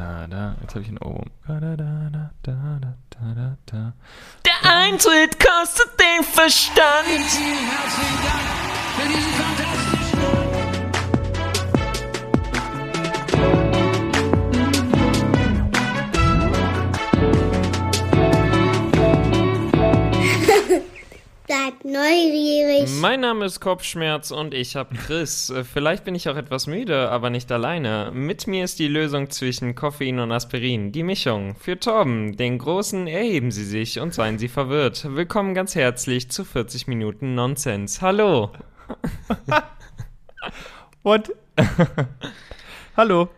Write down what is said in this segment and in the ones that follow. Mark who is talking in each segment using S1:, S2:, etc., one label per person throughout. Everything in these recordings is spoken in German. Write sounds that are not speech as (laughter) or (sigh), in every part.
S1: da, da. Jetzt habe ich einen Ohrwurm. Da, da, da, da, da, da, da, da.
S2: Der Eintritt kostet den Verstand.
S3: Herzlichen Dank für diesen fantastischen
S4: Bleibt neugierig.
S2: Mein Name ist Kopfschmerz und ich habe Chris. Äh, Vielleicht bin ich auch etwas müde, aber nicht alleine. Mit mir ist die Lösung zwischen Koffein und Aspirin. Die Mischung. Für Torben, den Großen, erheben Sie sich und seien Sie verwirrt. Willkommen ganz herzlich zu 40 Minuten Nonsens. Hallo. (laughs)
S1: What? (laughs) Hallo.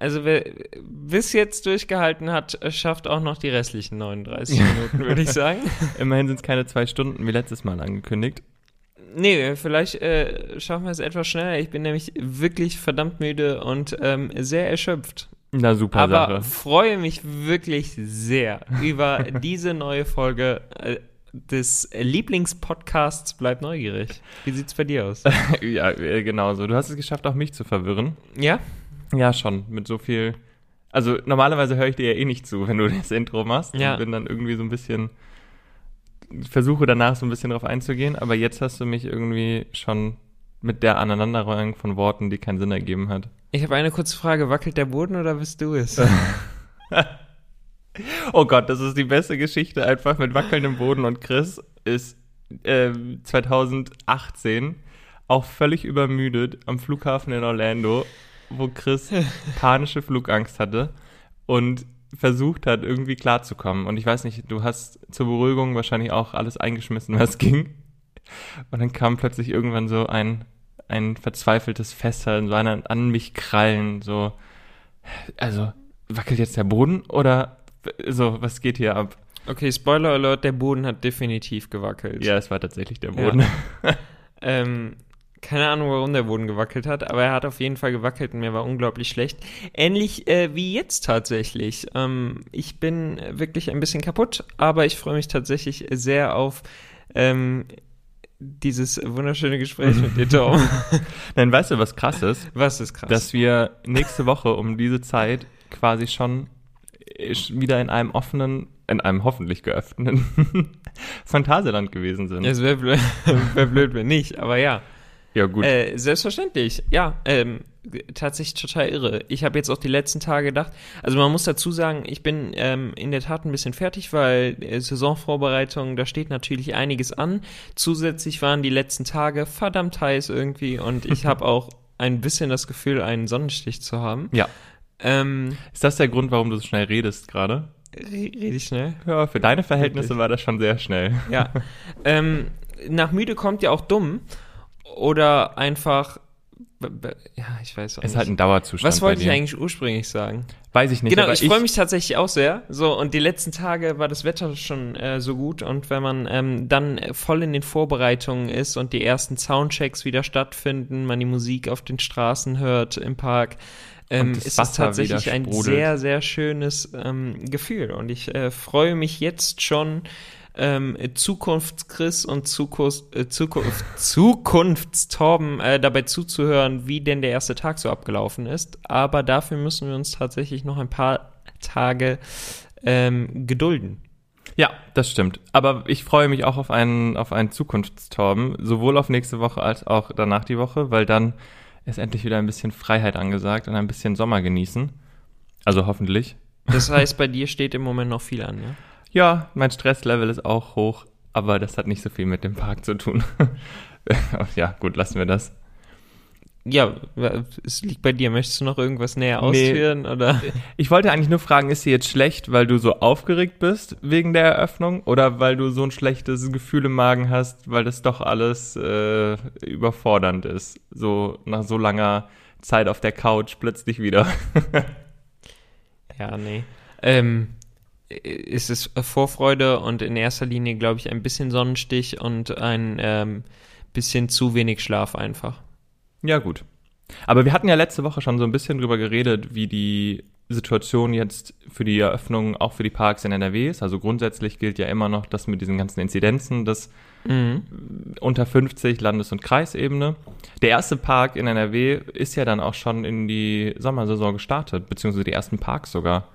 S2: Also wer bis jetzt durchgehalten hat, äh, schafft auch noch die restlichen 39 (laughs) Minuten, würde ich sagen.
S1: Immerhin sind es keine zwei Stunden wie letztes Mal angekündigt.
S2: Nee, vielleicht äh, schaffen wir es etwas schneller. Ich bin nämlich wirklich verdammt müde und ähm, sehr erschöpft.
S1: Na super
S2: Aber
S1: Sache.
S2: freue mich wirklich sehr über diese neue Folge äh, des Lieblingspodcasts Bleib neugierig. Wie sieht's bei dir aus? (laughs)
S1: ja, äh, genau so. Du hast es geschafft, auch mich zu verwirren.
S2: Ja?
S1: Ja, schon. Mit so viel. Also normalerweise höre ich dir ja eh nicht zu, wenn du (laughs) das Intro machst.
S2: Ja.
S1: Und bin dann irgendwie so ein bisschen. Versuche danach so ein bisschen drauf einzugehen, aber jetzt hast du mich irgendwie schon mit der Aneinanderreihung von Worten, die keinen Sinn ergeben hat.
S2: Ich habe eine kurze Frage. Wackelt der Boden oder bist du es? (laughs)
S1: Oh Gott, das ist die beste Geschichte einfach mit wackelndem Boden und Chris ist ähm, 2018 auch völlig übermüdet am Flughafen in Orlando, wo Chris panische Flugangst hatte und versucht hat, irgendwie klarzukommen. Und ich weiß nicht, du hast zur Beruhigung wahrscheinlich auch alles eingeschmissen, was ging. Und dann kam plötzlich irgendwann so ein, ein verzweifeltes Festhalten, so einer an mich krallen, so, also, wackelt jetzt der Boden oder so, was geht hier ab?
S2: Okay, Spoiler Alert, der Boden hat definitiv gewackelt.
S1: Ja, es war tatsächlich der Boden.
S2: Ähm, keine Ahnung, warum der Boden gewackelt hat, aber er hat auf jeden Fall gewackelt und mir war unglaublich schlecht. Ähnlich äh, wie jetzt tatsächlich. Ähm, ich bin wirklich ein bisschen kaputt, aber ich freue mich tatsächlich sehr auf ähm, dieses wunderschöne Gespräch mit dir, Tom. (laughs)
S1: Nein, weißt du, was krass ist?
S2: Was ist krass?
S1: Dass wir nächste Woche um diese Zeit quasi schon wieder in einem offenen, in einem hoffentlich geöffneten (laughs) Phantasialand gewesen sind.
S2: es wäre blöd, (laughs) wär blöd, wenn nicht, aber ja.
S1: Ja, gut.
S2: Äh, selbstverständlich, ja. Ähm, tatsächlich total irre. Ich habe jetzt auch die letzten Tage gedacht, also man muss dazu sagen, ich bin ähm, in der Tat ein bisschen fertig, weil äh, Saisonvorbereitung, da steht natürlich einiges an. Zusätzlich waren die letzten Tage verdammt heiß irgendwie und ich (laughs) habe auch ein bisschen das Gefühl, einen Sonnenstich zu haben.
S1: ja.
S2: Ähm,
S1: Ist das der Grund, warum du so schnell redest gerade?
S2: re- rede ich schnell?
S1: Ja, für deine Verhältnisse
S2: Wirklich?
S1: war das schon sehr schnell.
S2: Ja. (laughs) ähm, nach müde kommt ja auch dumm. Oder einfach. Ja, ich weiß auch
S1: Ist
S2: nicht.
S1: halt ein Dauerzustand
S2: Was wollte ich eigentlich ursprünglich sagen?
S1: Weiß ich nicht.
S2: genau,
S1: aber
S2: ich freue mich tatsächlich auch sehr. So, und die letzten Tage war das Wetter schon äh, so gut. Und wenn man ähm, dann voll in den Vorbereitungen ist und die ersten Soundchecks wieder stattfinden, man die Musik auf den Straßen hört im Park, ähm, ist das
S1: Wasser
S2: tatsächlich ein sehr, sehr schönes ähm, Gefühl. Und ich äh, freue mich jetzt schon, ähm, Zukunftschris und Zukunft, äh, Zukunft, Zukunftstorben äh, dabei zuzuhören, wie denn der erste Tag so abgelaufen ist. Aber dafür müssen wir uns tatsächlich noch ein paar Tage ähm, gedulden.
S1: Ja, das stimmt. Aber ich freue mich auch auf einen, auf einen Zukunftstorben, sowohl auf nächste Woche als auch danach die Woche, weil dann ist endlich wieder ein bisschen Freiheit angesagt und ein bisschen Sommer genießen. Also hoffentlich.
S2: Das heißt, bei dir steht im Moment noch viel an, ja?
S1: Ja, mein Stresslevel ist auch hoch, aber das hat nicht so viel mit dem Park zu tun. (laughs) ja, gut, lassen wir das.
S2: Ja, es liegt bei dir. Möchtest du noch irgendwas näher ausführen? Oder?
S1: Ich wollte eigentlich nur fragen, ist dir jetzt schlecht, weil du so aufgeregt bist wegen der Eröffnung oder weil du so ein schlechtes Gefühl im Magen hast, weil das doch alles äh, überfordernd ist? So nach so langer Zeit auf der Couch plötzlich wieder. (laughs)
S2: Ja, nee. Ähm, ist es Vorfreude und in erster Linie, glaube ich, ein bisschen Sonnenstich und ein ähm, bisschen zu wenig Schlaf einfach.
S1: ja, gut. Aber wir hatten ja letzte Woche schon so ein bisschen drüber geredet, wie die Situation jetzt für die Eröffnung auch für die Parks in NRW ist. Also grundsätzlich gilt ja immer noch das mit diesen ganzen Inzidenzen, das unter 50 Landes- und Kreisebene. Der erste Park in NRW ist ja dann auch schon in die Sommersaison gestartet, beziehungsweise die ersten Parks sogar.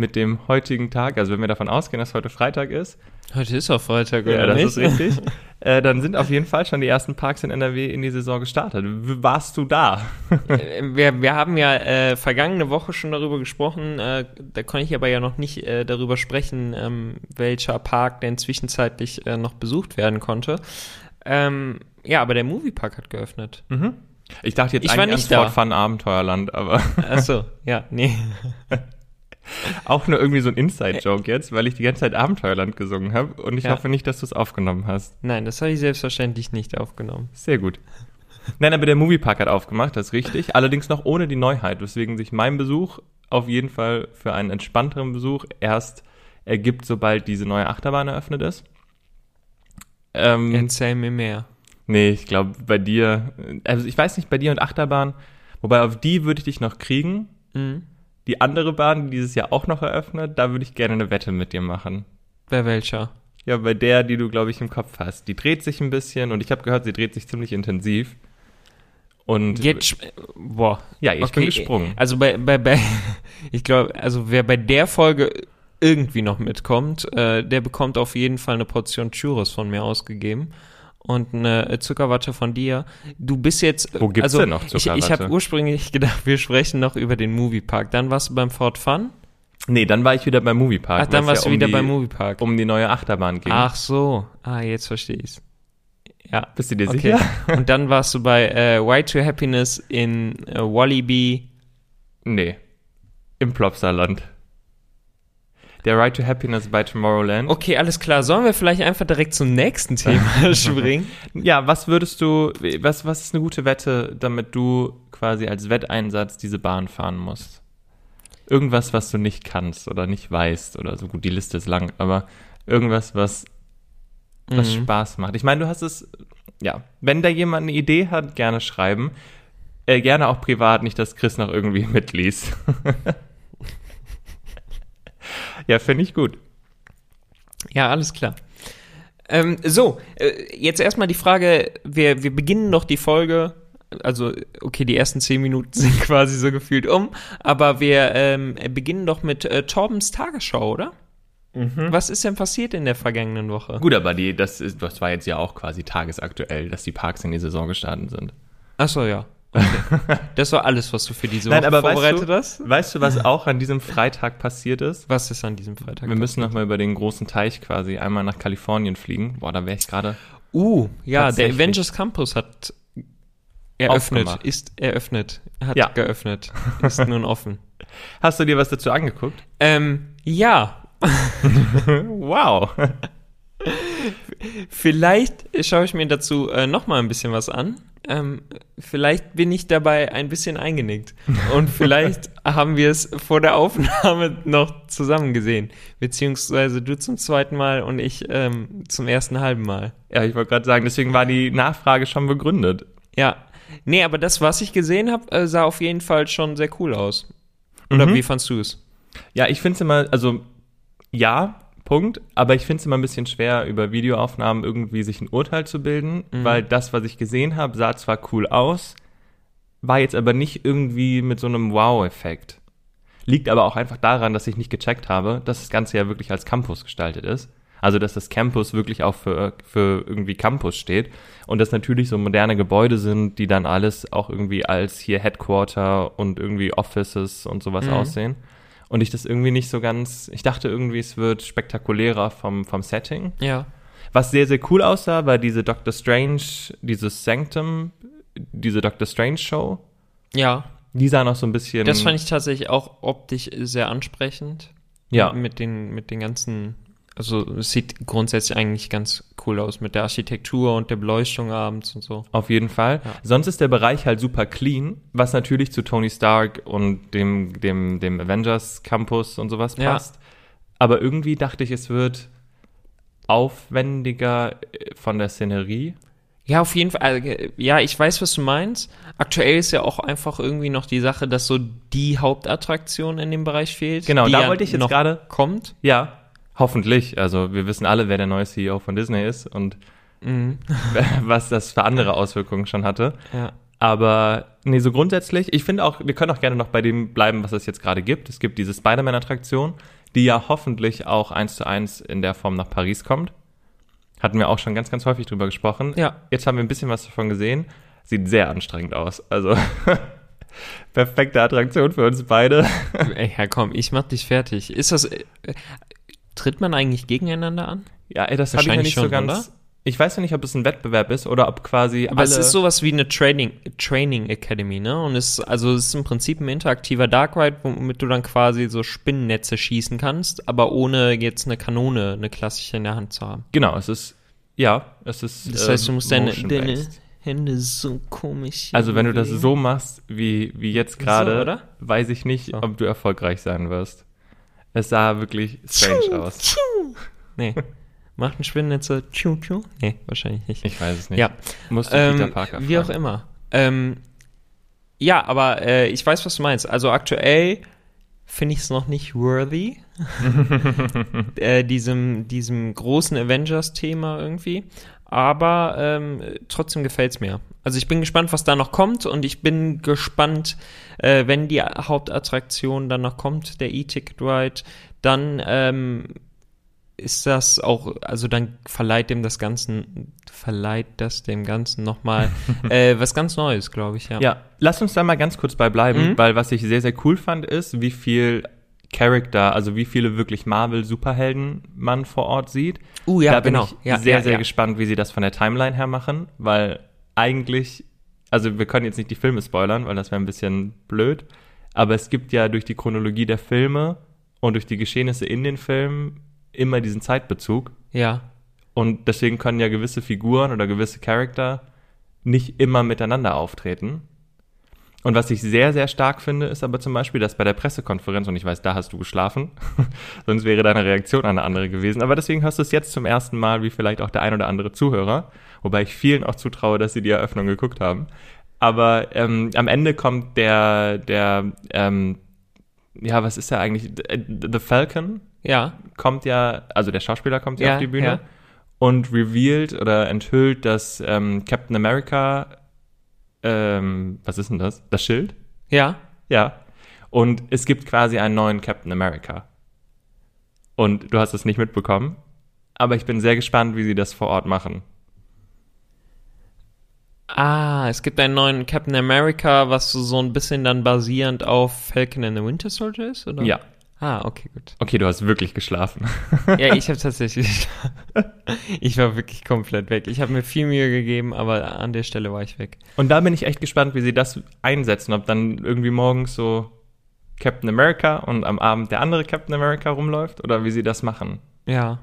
S1: Mit dem heutigen Tag, also wenn wir davon ausgehen, dass heute Freitag ist,
S2: Heute ist auch Freitag,
S1: ja,
S2: oder
S1: das
S2: nicht?
S1: ist richtig, (laughs) äh, dann sind auf jeden Fall schon die ersten Parks in NRW in die Saison gestartet. Warst du da?
S2: Äh, Wir, wir haben ja äh, vergangene Woche schon darüber gesprochen, äh, da konnte ich aber ja noch nicht äh, darüber sprechen, ähm, welcher Park denn zwischenzeitlich äh, noch besucht werden konnte. Ähm, ja, aber der Moviepark hat geöffnet.
S1: Ich dachte jetzt
S2: Ich
S1: eigentlich
S2: nicht
S1: an. Fort Fun Abenteuerland, aber
S2: Achso, ja, nee. (laughs) (laughs)
S1: auch nur irgendwie so ein Inside-Joke jetzt, weil ich die ganze Zeit Abenteuerland gesungen habe und ich
S2: Ja.
S1: hoffe nicht, dass du es aufgenommen hast.
S2: Nein, das habe ich selbstverständlich nicht aufgenommen.
S1: Sehr gut. Nein, aber der Moviepark hat aufgemacht, das ist richtig. Allerdings noch ohne die Neuheit, weswegen sich mein Besuch auf jeden Fall für einen entspannteren Besuch erst ergibt, sobald diese neue Achterbahn eröffnet ist. Ähm,
S2: Erzähl mir mehr.
S1: nee, ich glaube bei dir, also ich weiß nicht, bei dir und Achterbahn, wobei auf die würde ich dich noch kriegen.
S2: Mhm.
S1: Die andere Bahn, die dieses Jahr auch noch eröffnet, da würde ich gerne eine Wette mit dir machen.
S2: Bei welcher?
S1: Ja, bei der, die du, glaube ich, im Kopf hast. Die dreht sich ein bisschen und ich habe gehört, sie dreht sich ziemlich intensiv. Und
S2: Jetzt, boah.
S1: ja, ich bin gesprungen.
S2: Also bei, bei, bei (laughs) ich glaube, also wer bei der Folge irgendwie noch mitkommt, äh, der bekommt auf jeden Fall eine Portion Churros von mir ausgegeben und eine Zuckerwatte von dir. Du bist jetzt.
S1: Wo gibt's
S2: also,
S1: denn noch
S2: Ich, ich
S1: Zuckerwatte?
S2: habe ursprünglich (laughs) gedacht, wir sprechen noch über den Moviepark. Dann warst du beim Fort Fun.
S1: Nee, dann war ich wieder beim Moviepark.
S2: Ach, dann warst
S1: es
S2: du
S1: ja um
S2: wieder
S1: die,
S2: beim Moviepark.
S1: Um die neue Achterbahn ging.
S2: Ach so. Ah, jetzt verstehe ich's. Ja.
S1: Bist du dir
S2: Okay.
S1: sicher? (laughs)
S2: Und dann warst du bei äh, White to Happiness in äh, Wallaby.
S1: Nee. Im Plopsaland. Der Right to Happiness bei Tomorrowland.
S2: Okay, alles klar. Sollen wir vielleicht einfach direkt zum nächsten (laughs) Thema (laughs) springen?
S1: Ja, was würdest du, was, was ist eine gute Wette, damit du quasi als Wetteinsatz diese Bahn fahren musst? Irgendwas, was du nicht kannst oder nicht weißt oder so gut, die Liste ist lang, aber irgendwas, was, was
S2: Mhm.
S1: Spaß macht. Ich meine, du hast es, ja, wenn da jemand eine Idee hat, gerne schreiben. Äh, gerne auch privat, nicht, dass Chris noch irgendwie (laughs) mitliest. Ja, finde ich gut.
S2: Ja, alles klar. Ähm, so, äh, jetzt erstmal die Frage, wir, wir beginnen doch die Folge, also okay, die ersten zehn Minuten (laughs) sind quasi so gefühlt um, aber wir ähm, beginnen doch mit äh, Torbens Tagesschau, oder? Was ist denn passiert in der vergangenen Woche?
S1: Gut, aber die, das, ist, das war jetzt ja auch quasi tagesaktuell, dass die Parks in die Saison gestartet sind.
S2: Achso, ja. Okay. Das war alles, was du für diese
S1: Nein,
S2: Woche
S1: aber
S2: vorbereitet
S1: weißt
S2: hast?
S1: du, weißt du, was auch an diesem Freitag passiert ist?
S2: Was ist an diesem Freitag?
S1: Wir müssen nochmal über den großen Teich quasi einmal nach Kalifornien fliegen. Boah, da wäre ich gerade.
S2: Uh, ja, der. Avengers Campus hat eröffnet,
S1: Aufgemacht.
S2: ist eröffnet, hat
S1: Ja.
S2: geöffnet, ist nun offen. (laughs)
S1: Hast du dir was dazu angeguckt?
S2: Ähm, ja, (laughs)
S1: Wow.
S2: Vielleicht schaue ich mir dazu äh, noch mal ein bisschen was an. Ähm, vielleicht bin ich dabei ein bisschen eingenickt. Und (laughs) vielleicht haben wir es vor der Aufnahme noch zusammen gesehen. Beziehungsweise du zum zweiten Mal und ich ähm, zum ersten halben Mal.
S1: Ja, ich wollte gerade sagen, deswegen war die Nachfrage schon begründet.
S2: Ja. Nee, aber das, was ich gesehen habe, äh, sah auf jeden Fall schon sehr cool aus. Oder
S1: Mhm.
S2: wie fandst du es?
S1: Ja, ich finde es immer, also ja, Punkt, aber ich finde es immer ein bisschen schwer, über Videoaufnahmen irgendwie sich ein Urteil zu bilden, weil das, was ich gesehen habe, sah zwar cool aus, war jetzt aber nicht irgendwie mit so einem Wow-Effekt. Liegt aber auch einfach daran, dass ich nicht gecheckt habe, dass das Ganze ja wirklich als Campus gestaltet ist. Also, dass das Campus wirklich auch für, für irgendwie Campus steht. Und das natürlich so moderne Gebäude sind, die dann alles auch irgendwie als hier Headquarter und irgendwie Offices und sowas
S2: Mhm.
S1: aussehen. Und ich das irgendwie nicht so ganz, ich dachte irgendwie, es wird spektakulärer vom, vom Setting.
S2: Ja.
S1: Was sehr, sehr cool aussah, war diese Doctor Strange, dieses Sanctum, diese Doctor Strange Show.
S2: Ja.
S1: Die sah noch so ein bisschen.
S2: Das fand ich tatsächlich auch optisch sehr ansprechend.
S1: Ja.
S2: Mit den, mit den ganzen, also es sieht grundsätzlich eigentlich ganz cool aus mit der Architektur und der Beleuchtung abends und so.
S1: Auf jeden Fall.
S2: Ja.
S1: Sonst ist der Bereich halt super clean, was natürlich zu Tony Stark und dem, dem, dem Avengers Campus und sowas
S2: Ja.
S1: passt. Aber irgendwie dachte ich, es wird aufwendiger äh, von der Szenerie.
S2: Ja, auf jeden Fall. äh, Ja, ich weiß, was du meinst. Aktuell ist ja auch einfach irgendwie noch die Sache, dass so die Hauptattraktion in dem Bereich fehlt.
S1: Genau,
S2: die
S1: da
S2: ja
S1: wollte ich jetzt gerade-
S2: kommt.
S1: Ja, hoffentlich. Also wir wissen alle, wer der neue CEO von Disney ist und (laughs) was das für andere Auswirkungen schon hatte.
S2: Ja.
S1: Aber nee, so grundsätzlich, ich finde auch, wir können auch gerne noch bei dem bleiben, was es jetzt gerade gibt. Es gibt diese Spider-Man-Attraktion, die ja hoffentlich auch eins zu eins in der Form nach Paris kommt. Hatten wir auch schon ganz, ganz häufig drüber gesprochen.
S2: Ja.
S1: Jetzt haben wir ein bisschen was davon gesehen. Sieht sehr anstrengend aus. Also (laughs) perfekte Attraktion für uns beide.
S2: Ey, ja, komm, ich mach dich fertig. Ist das. Tritt man eigentlich gegeneinander an?
S1: Ja, ey, das habe ich ja nicht so
S2: schon,
S1: ganz.
S2: oder?
S1: Ich weiß ja nicht, ob es ein Wettbewerb ist oder ob quasi
S2: Aber es ist sowas wie eine Training, Training Academy, ne? Und es, also es ist im Prinzip ein interaktiver Dark Ride, womit du dann quasi so Spinnennetze schießen kannst, aber ohne jetzt eine Kanone, eine klassische in der Hand zu haben.
S1: Genau, es ist. Ja, es ist.
S2: Das heißt, du
S1: ähm,
S2: musst deine,
S1: motion-based.
S2: deine Hände so komisch.
S1: Also wenn du das so machst, wie, wie jetzt gerade,
S2: oder?
S1: weiß ich nicht,
S2: So.
S1: ob du erfolgreich sein wirst. Es sah wirklich strange aus.
S2: Nee. Macht ein Spinnennetze. Tschu, tschu? Nee, wahrscheinlich nicht.
S1: Ich weiß es nicht.
S2: Ja.
S1: Musst du Peter
S2: Ähm,
S1: Parker
S2: wie auch
S1: fragen.
S2: immer. Ähm, ja, aber äh, ich weiß, was du meinst. Also aktuell finde ich es noch nicht worthy, (laughs) äh, diesem, diesem großen Avengers-Thema irgendwie. Aber ähm, trotzdem gefällt es mir. Also ich bin gespannt, was da noch kommt und ich bin gespannt, äh, wenn die Hauptattraktion dann noch kommt, der E-Ticket Ride, dann ähm, ist das auch, also dann verleiht dem das Ganzen, verleiht das dem Ganzen nochmal (laughs) äh, was ganz Neues, glaube ich, ja.
S1: Ja, lass uns da mal ganz kurz bei bleiben,
S2: Mhm.
S1: weil was ich sehr, sehr cool fand, ist, wie viel Charakter, also wie viele wirklich Marvel-Superhelden man vor Ort sieht.
S2: Uh, ja,
S1: da bin
S2: genau.
S1: ich
S2: Ja,
S1: sehr,
S2: ja,
S1: sehr gespannt, wie sie das von der Timeline her machen, weil eigentlich, also wir können jetzt nicht die Filme spoilern, weil das wäre ein bisschen blöd, aber es gibt ja durch die Chronologie der Filme und durch die Geschehnisse in den Filmen immer diesen Zeitbezug
S2: Ja.
S1: und deswegen können ja gewisse Figuren oder gewisse Charakter nicht immer miteinander auftreten. Und was ich sehr, sehr stark finde, ist aber zum Beispiel, dass bei der Pressekonferenz, und ich weiß, da hast du geschlafen, (laughs) sonst wäre deine Reaktion eine andere gewesen, aber deswegen hörst du es jetzt zum ersten Mal, wie vielleicht auch der ein oder andere Zuhörer, wobei ich vielen auch zutraue, dass sie die Eröffnung geguckt haben. Aber ähm, am Ende kommt der, der, ähm, ja, was ist er eigentlich? The Falcon
S2: Ja.
S1: kommt ja, also der Schauspieler kommt ja,
S2: Ja,
S1: auf die Bühne
S2: ja.
S1: und revealed oder enthüllt, dass ähm, Captain America, ähm, was ist denn das? Das Schild?
S2: Ja.
S1: Ja. Und es gibt quasi einen neuen Captain America. Und du hast es nicht mitbekommen, aber ich bin sehr gespannt, wie sie das vor Ort machen.
S2: Ah, es gibt einen neuen Captain America, was so so ein bisschen dann basierend auf Falcon and the Winter Soldier ist, oder?
S1: Ja.
S2: Ah, okay, gut.
S1: Okay, du hast wirklich geschlafen.
S2: Ja, ich (laughs) habe tatsächlich. ich war wirklich komplett weg. Ich habe mir viel Mühe gegeben, aber an der Stelle war ich weg.
S1: Und da bin ich echt gespannt, wie sie das einsetzen. Ob dann irgendwie morgens so Captain America und am Abend der andere Captain America rumläuft oder wie sie das machen.
S2: Ja.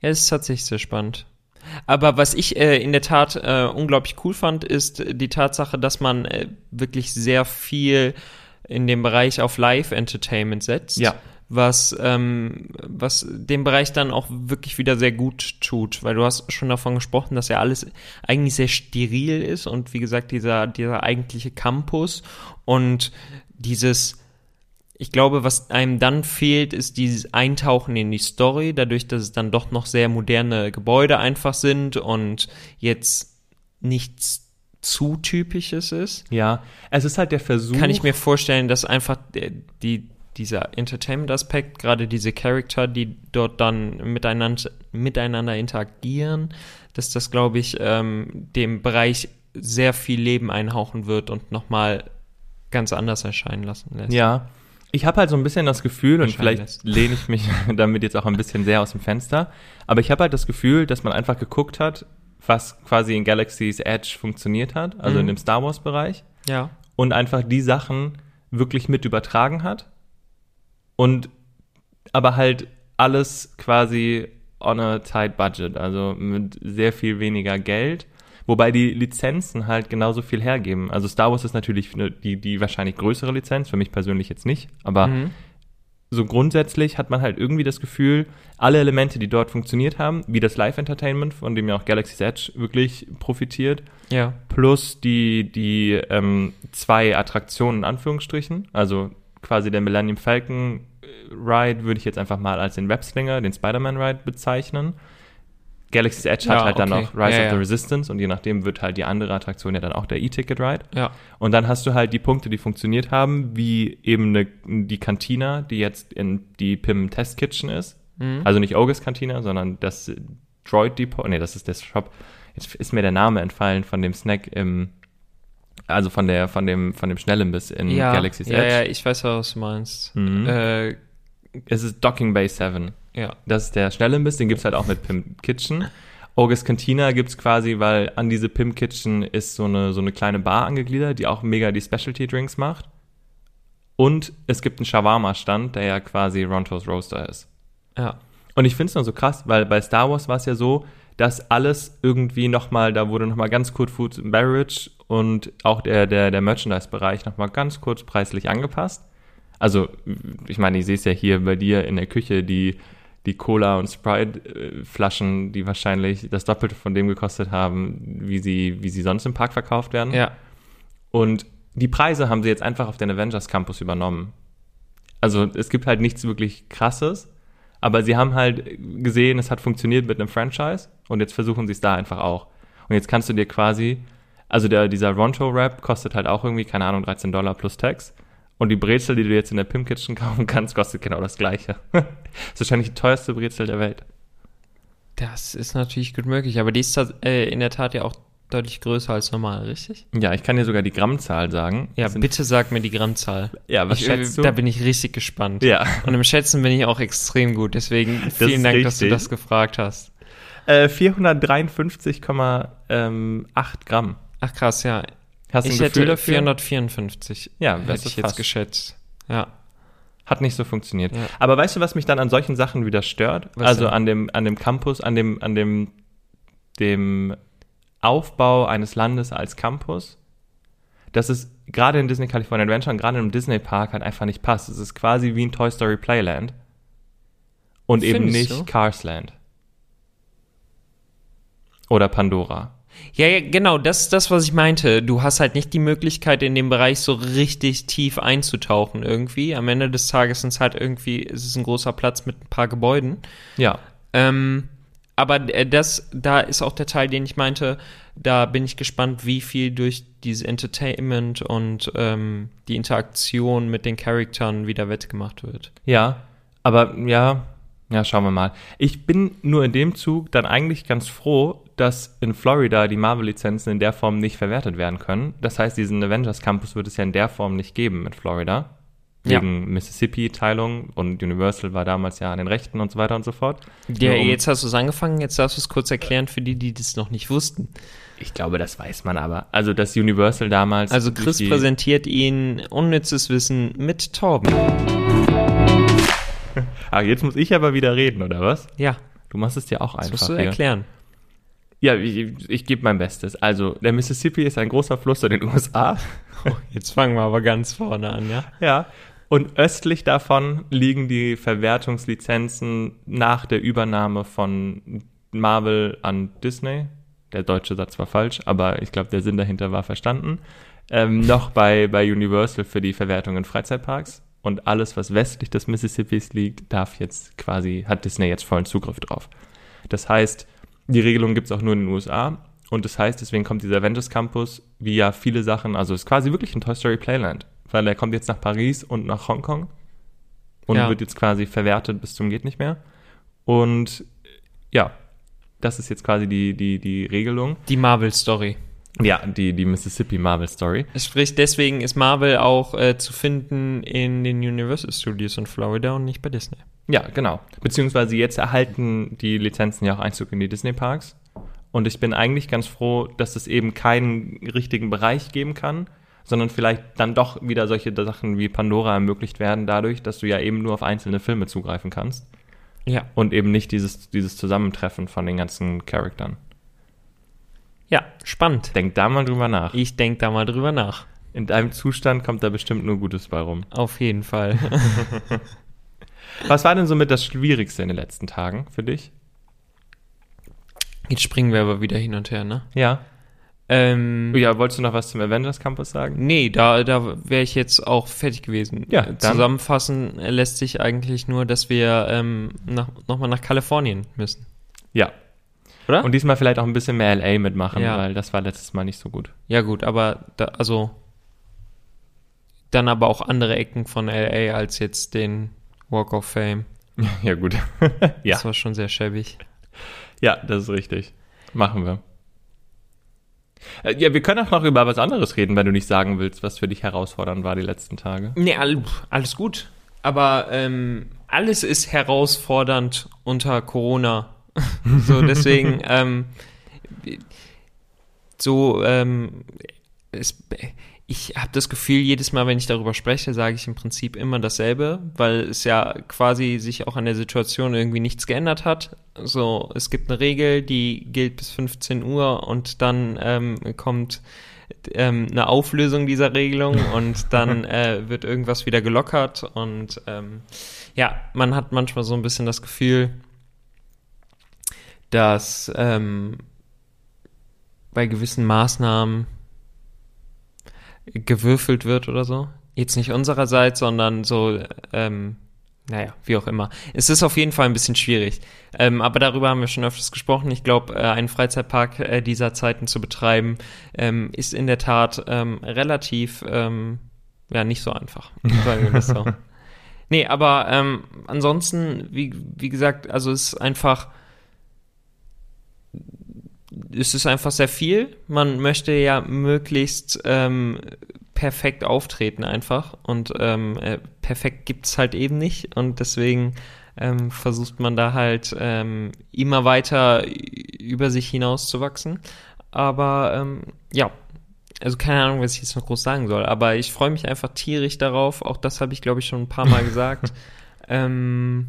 S2: Ja, es ist tatsächlich sehr spannend. Aber was ich äh, in der Tat äh, unglaublich cool fand, ist die Tatsache, dass man äh, wirklich sehr viel in dem Bereich auf Live-Entertainment setzt.
S1: Ja.
S2: Was, ähm, was dem Bereich dann auch wirklich wieder sehr gut tut, weil du hast schon davon gesprochen, dass ja alles eigentlich sehr steril ist und wie gesagt, dieser, dieser eigentliche Campus und dieses, ich glaube, was einem dann fehlt, ist dieses Eintauchen in die Story, dadurch, dass es dann doch noch sehr moderne Gebäude einfach sind und jetzt nichts zu typisches ist.
S1: Ja, es ist halt der Versuch.
S2: Kann ich mir vorstellen, dass einfach die, dieser Entertainment-Aspekt, gerade diese Charakter, die dort dann miteinander, miteinander interagieren, dass das, glaube ich, ähm, dem Bereich sehr viel Leben einhauchen wird und nochmal ganz anders erscheinen lassen lässt.
S1: Ja, ich habe halt so ein bisschen das Gefühl, und vielleicht lehne ich mich (laughs) damit jetzt auch ein bisschen sehr aus dem Fenster, aber ich habe halt das Gefühl, dass man einfach geguckt hat, was quasi in Galaxy's Edge funktioniert hat, also in
S2: Mhm.
S1: dem Star Wars-Bereich,
S2: Ja.
S1: und einfach die Sachen wirklich mit übertragen hat und aber halt alles quasi on a tight budget, also mit sehr viel weniger Geld, wobei die Lizenzen halt genauso viel hergeben. Also Star Wars ist natürlich die, die wahrscheinlich größere Lizenz, für mich persönlich jetzt nicht, aber
S2: Mhm.
S1: So grundsätzlich hat man halt irgendwie das Gefühl, alle Elemente, die dort funktioniert haben, wie das Live-Entertainment, von dem ja auch Galaxy's Edge wirklich profitiert,
S2: Ja.
S1: plus die, die ähm, zwei Attraktionen in Anführungsstrichen, also quasi der Millennium Falcon äh, Ride würde ich jetzt einfach mal als den Webslinger, den Spider-Man Ride bezeichnen. Galaxy's Edge hat
S2: Ja,
S1: halt dann
S2: okay.
S1: noch Rise
S2: Ja,
S1: of the
S2: ja.
S1: Resistance und je nachdem wird halt die andere Attraktion ja dann auch der E-Ticket Ride.
S2: Ja.
S1: Und dann hast du halt die Punkte, die funktioniert haben, wie eben eine, die Cantina, die jetzt in die PIM Test Kitchen ist.
S2: Mhm.
S1: Also nicht Ogres Cantina, sondern das Droid Depot. Nee, das ist der Shop. Jetzt ist mir der Name entfallen von dem Snack im, also von der, von dem, von dem Schnellimbiss in
S2: ja.
S1: Galaxy's
S2: ja,
S1: Edge.
S2: ja, ich weiß, was du meinst.
S1: Mhm.
S2: Äh,
S1: Es ist Docking Bay 7.
S2: ja.
S1: Das ist der Schnellimbiss, den gibt's halt auch mit Pim Kitchen. Ogres Cantina gibt's quasi, weil an diese Pim Kitchen ist so eine, so eine kleine Bar angegliedert, die auch mega die Specialty Drinks macht. Und es gibt einen Shawarma-Stand, der ja quasi Rontos Roaster ist.
S2: Ja.
S1: Und ich finde es nur so krass, weil bei Star Wars war es ja so, dass alles irgendwie nochmal, da wurde nochmal ganz kurz Food and Beverage und auch der, der, der Merchandise-Bereich nochmal ganz kurz preislich angepasst. Also, ich meine, ich sehe es ja hier bei dir in der Küche, die, die Cola- und Sprite-Flaschen, die wahrscheinlich das Doppelte von dem gekostet haben, wie sie, wie sie sonst im Park verkauft werden.
S2: Ja.
S1: Und die Preise haben sie jetzt einfach auf den Avengers Campus übernommen. Also es gibt halt nichts wirklich krasses, aber sie haben halt gesehen, es hat funktioniert mit einem Franchise und jetzt versuchen sie es da einfach auch. Und jetzt kannst du dir quasi, also der, dieser Ronto-Wrap kostet halt auch irgendwie, keine Ahnung, 13 Dollar plus Tax. Und die Brezel, die du jetzt in der Pim Kitchen kaufen kannst, kostet genau das gleiche. (laughs) das ist wahrscheinlich die teuerste Brezel der Welt.
S2: Das ist natürlich gut möglich, aber die ist äh, in der Tat ja auch deutlich größer als normal, richtig?
S1: Ja, ich kann dir sogar die Grammzahl sagen.
S2: Ja, bitte sag mir die Grammzahl.
S1: Ja, was
S2: ich,
S1: schätzt du?
S2: Da bin ich richtig gespannt.
S1: Ja.
S2: Und im Schätzen bin ich auch extrem gut. Deswegen vielen Dank, dass du
S1: richtig.
S2: das gefragt hast.
S1: Äh, 453,8 Gramm.
S2: Ach krass, ja.
S1: Hast du ein Gefühl dafür?
S2: 454.
S1: Ja,
S2: hätte ich
S1: ist
S2: jetzt
S1: fast.
S2: geschätzt. Ja.
S1: Hat nicht so funktioniert.
S2: Ja.
S1: Aber weißt du, was mich dann an solchen Sachen wieder stört?
S2: Was
S1: also
S2: denn?
S1: an dem, an dem Campus, an dem, an dem, dem Aufbau eines Landes als Campus, dass es gerade in Disney California Adventure und gerade im Disney Park halt einfach nicht passt. Es ist quasi wie ein Toy Story Playland und eben
S2: Findest
S1: nicht
S2: du?
S1: Cars Land. Oder Pandora.
S2: Ja, ja, genau, das ist das, was ich meinte. Du hast halt nicht die Möglichkeit, in dem Bereich so richtig tief einzutauchen irgendwie. Am Ende des Tages sind es halt irgendwie, es ist ein großer Platz mit ein paar Gebäuden.
S1: Ja.
S2: Ähm, aber äh, das, da ist auch der Teil, den ich meinte, da bin ich gespannt, wie viel durch dieses Entertainment und ähm, die Interaktion mit den Charakteren wieder wettgemacht wird.
S1: Ja, aber ja, ja, schauen wir mal. Ich bin nur in dem Zug dann eigentlich ganz froh, dass in Florida die Marvel-Lizenzen in der Form nicht verwertet werden können. Das heißt, diesen Avengers Campus wird es ja in der Form nicht geben mit Florida.
S2: Ja.
S1: Wegen Mississippi-Teilung und Universal war damals ja an den Rechten und so weiter und so fort.
S2: Ja,
S1: um-
S2: jetzt hast du es angefangen, jetzt darfst du es kurz erklären für die, die das noch nicht wussten.
S1: Ich glaube, das weiß man aber. Also, dass Universal damals.
S2: Also Chris präsentiert Ihnen unnützes Wissen mit Torben. (laughs)
S1: Ah, jetzt muss ich aber wieder reden, oder was?
S2: Ja,
S1: Du machst es dir auch
S2: das
S1: einfach.
S2: musst du
S1: hier. Ja, ich, ich gebe mein Bestes. Also, der Mississippi ist ein großer Fluss in den USA. (laughs)
S2: Jetzt fangen wir aber ganz vorne an, ja?
S1: Ja. Und östlich davon liegen die Verwertungslizenzen nach der Übernahme von Marvel an Disney. Der deutsche Satz war falsch, aber ich glaube, der Sinn dahinter war verstanden. Ähm, (laughs) noch bei, bei Universal für die Verwertung in Freizeitparks. Und alles, was westlich des Mississippis liegt, darf jetzt quasi, hat Disney jetzt vollen Zugriff drauf. Das heißt, die Regelung gibt es auch nur in den USA. Und das heißt, deswegen kommt dieser Avengers Campus, wie ja viele Sachen, also es ist quasi wirklich ein Toy Story Playland. Weil er kommt jetzt nach Paris und nach Hongkong. Und
S2: Ja.
S1: wird jetzt quasi verwertet bis zum geht nicht mehr. Und ja, das ist jetzt quasi die, die, die Regelung.
S2: Die Marvel-Story.
S1: Ja, die, die Mississippi Marvel Story.
S2: Sprich, deswegen ist Marvel auch äh, zu finden in den Universal Studios in Florida und nicht bei Disney.
S1: Ja, genau. Beziehungsweise jetzt erhalten die Lizenzen ja auch Einzug in die Disney-Parks. Und ich bin eigentlich ganz froh, dass es eben keinen richtigen Bereich geben kann, sondern vielleicht dann doch wieder solche Sachen wie Pandora ermöglicht werden, dadurch, dass du ja eben nur auf einzelne Filme zugreifen kannst
S2: Ja.
S1: und eben nicht dieses, dieses Zusammentreffen von den ganzen Charaktern.
S2: Ja, spannend.
S1: Denk da mal drüber nach.
S2: Ich denke da mal drüber nach.
S1: In deinem Zustand kommt da bestimmt nur Gutes bei rum.
S2: Auf jeden Fall. (laughs)
S1: Was war denn so mit das Schwierigste in den letzten Tagen für dich?
S2: Jetzt springen wir aber wieder hin und her, ne?
S1: Ja.
S2: Ähm,
S1: Ja, wolltest du noch was zum Avengers Campus sagen?
S2: Nee, da, da wäre ich jetzt auch fertig gewesen.
S1: Ja, dann-
S2: Zusammenfassen lässt sich eigentlich nur, dass wir ähm, nach, nochmal nach Kalifornien müssen.
S1: Ja.
S2: Oder?
S1: Und diesmal vielleicht auch ein bisschen mehr LA mitmachen,
S2: Ja.
S1: weil das war letztes Mal nicht so gut.
S2: ja, gut, aber da, also dann aber auch andere Ecken von LA als jetzt den Walk of Fame. (laughs)
S1: Ja, gut. (laughs) ja.
S2: Das war schon sehr schäbig.
S1: ja, das ist richtig. Machen wir. Äh, Ja, wir können auch noch über was anderes reden, wenn du nicht sagen willst, was für dich herausfordernd war die letzten Tage.
S2: Nee, all, alles gut. Aber ähm, alles ist herausfordernd unter Corona. So, deswegen, (laughs) ähm, so, ähm, es, ich habe das Gefühl, jedes Mal, wenn ich darüber spreche, sage ich im Prinzip immer dasselbe, weil es ja quasi sich auch an der Situation irgendwie nichts geändert hat. So, es gibt eine Regel, die gilt bis 15 Uhr und dann ähm, kommt ähm, eine Auflösung dieser Regelung (laughs) und dann äh, wird irgendwas wieder gelockert und ähm, ja, man hat manchmal so ein bisschen das Gefühl, dass ähm, bei gewissen Maßnahmen gewürfelt wird oder so. Jetzt nicht unsererseits, sondern so, ähm, naja, wie auch immer. Es ist auf jeden Fall ein bisschen schwierig. Ähm, aber darüber haben wir schon öfters gesprochen. Ich glaube, äh, einen Freizeitpark äh, dieser Zeiten zu betreiben, ähm, ist in der Tat ähm, relativ, ähm, ja, nicht so einfach. Sagen wir das so. (laughs) Nee, aber ähm, ansonsten, wie, wie gesagt, also es ist einfach, es ist einfach sehr viel. Man möchte ja möglichst ähm, perfekt auftreten einfach und ähm, äh, perfekt gibt's halt eben nicht und deswegen ähm, versucht man da halt ähm, immer weiter über sich hinaus zu wachsen. Aber ähm, ja, also keine Ahnung, was ich jetzt noch groß sagen soll, aber ich freue mich einfach tierisch darauf. Auch das habe ich, glaube ich, schon ein paar Mal gesagt. (laughs) ähm,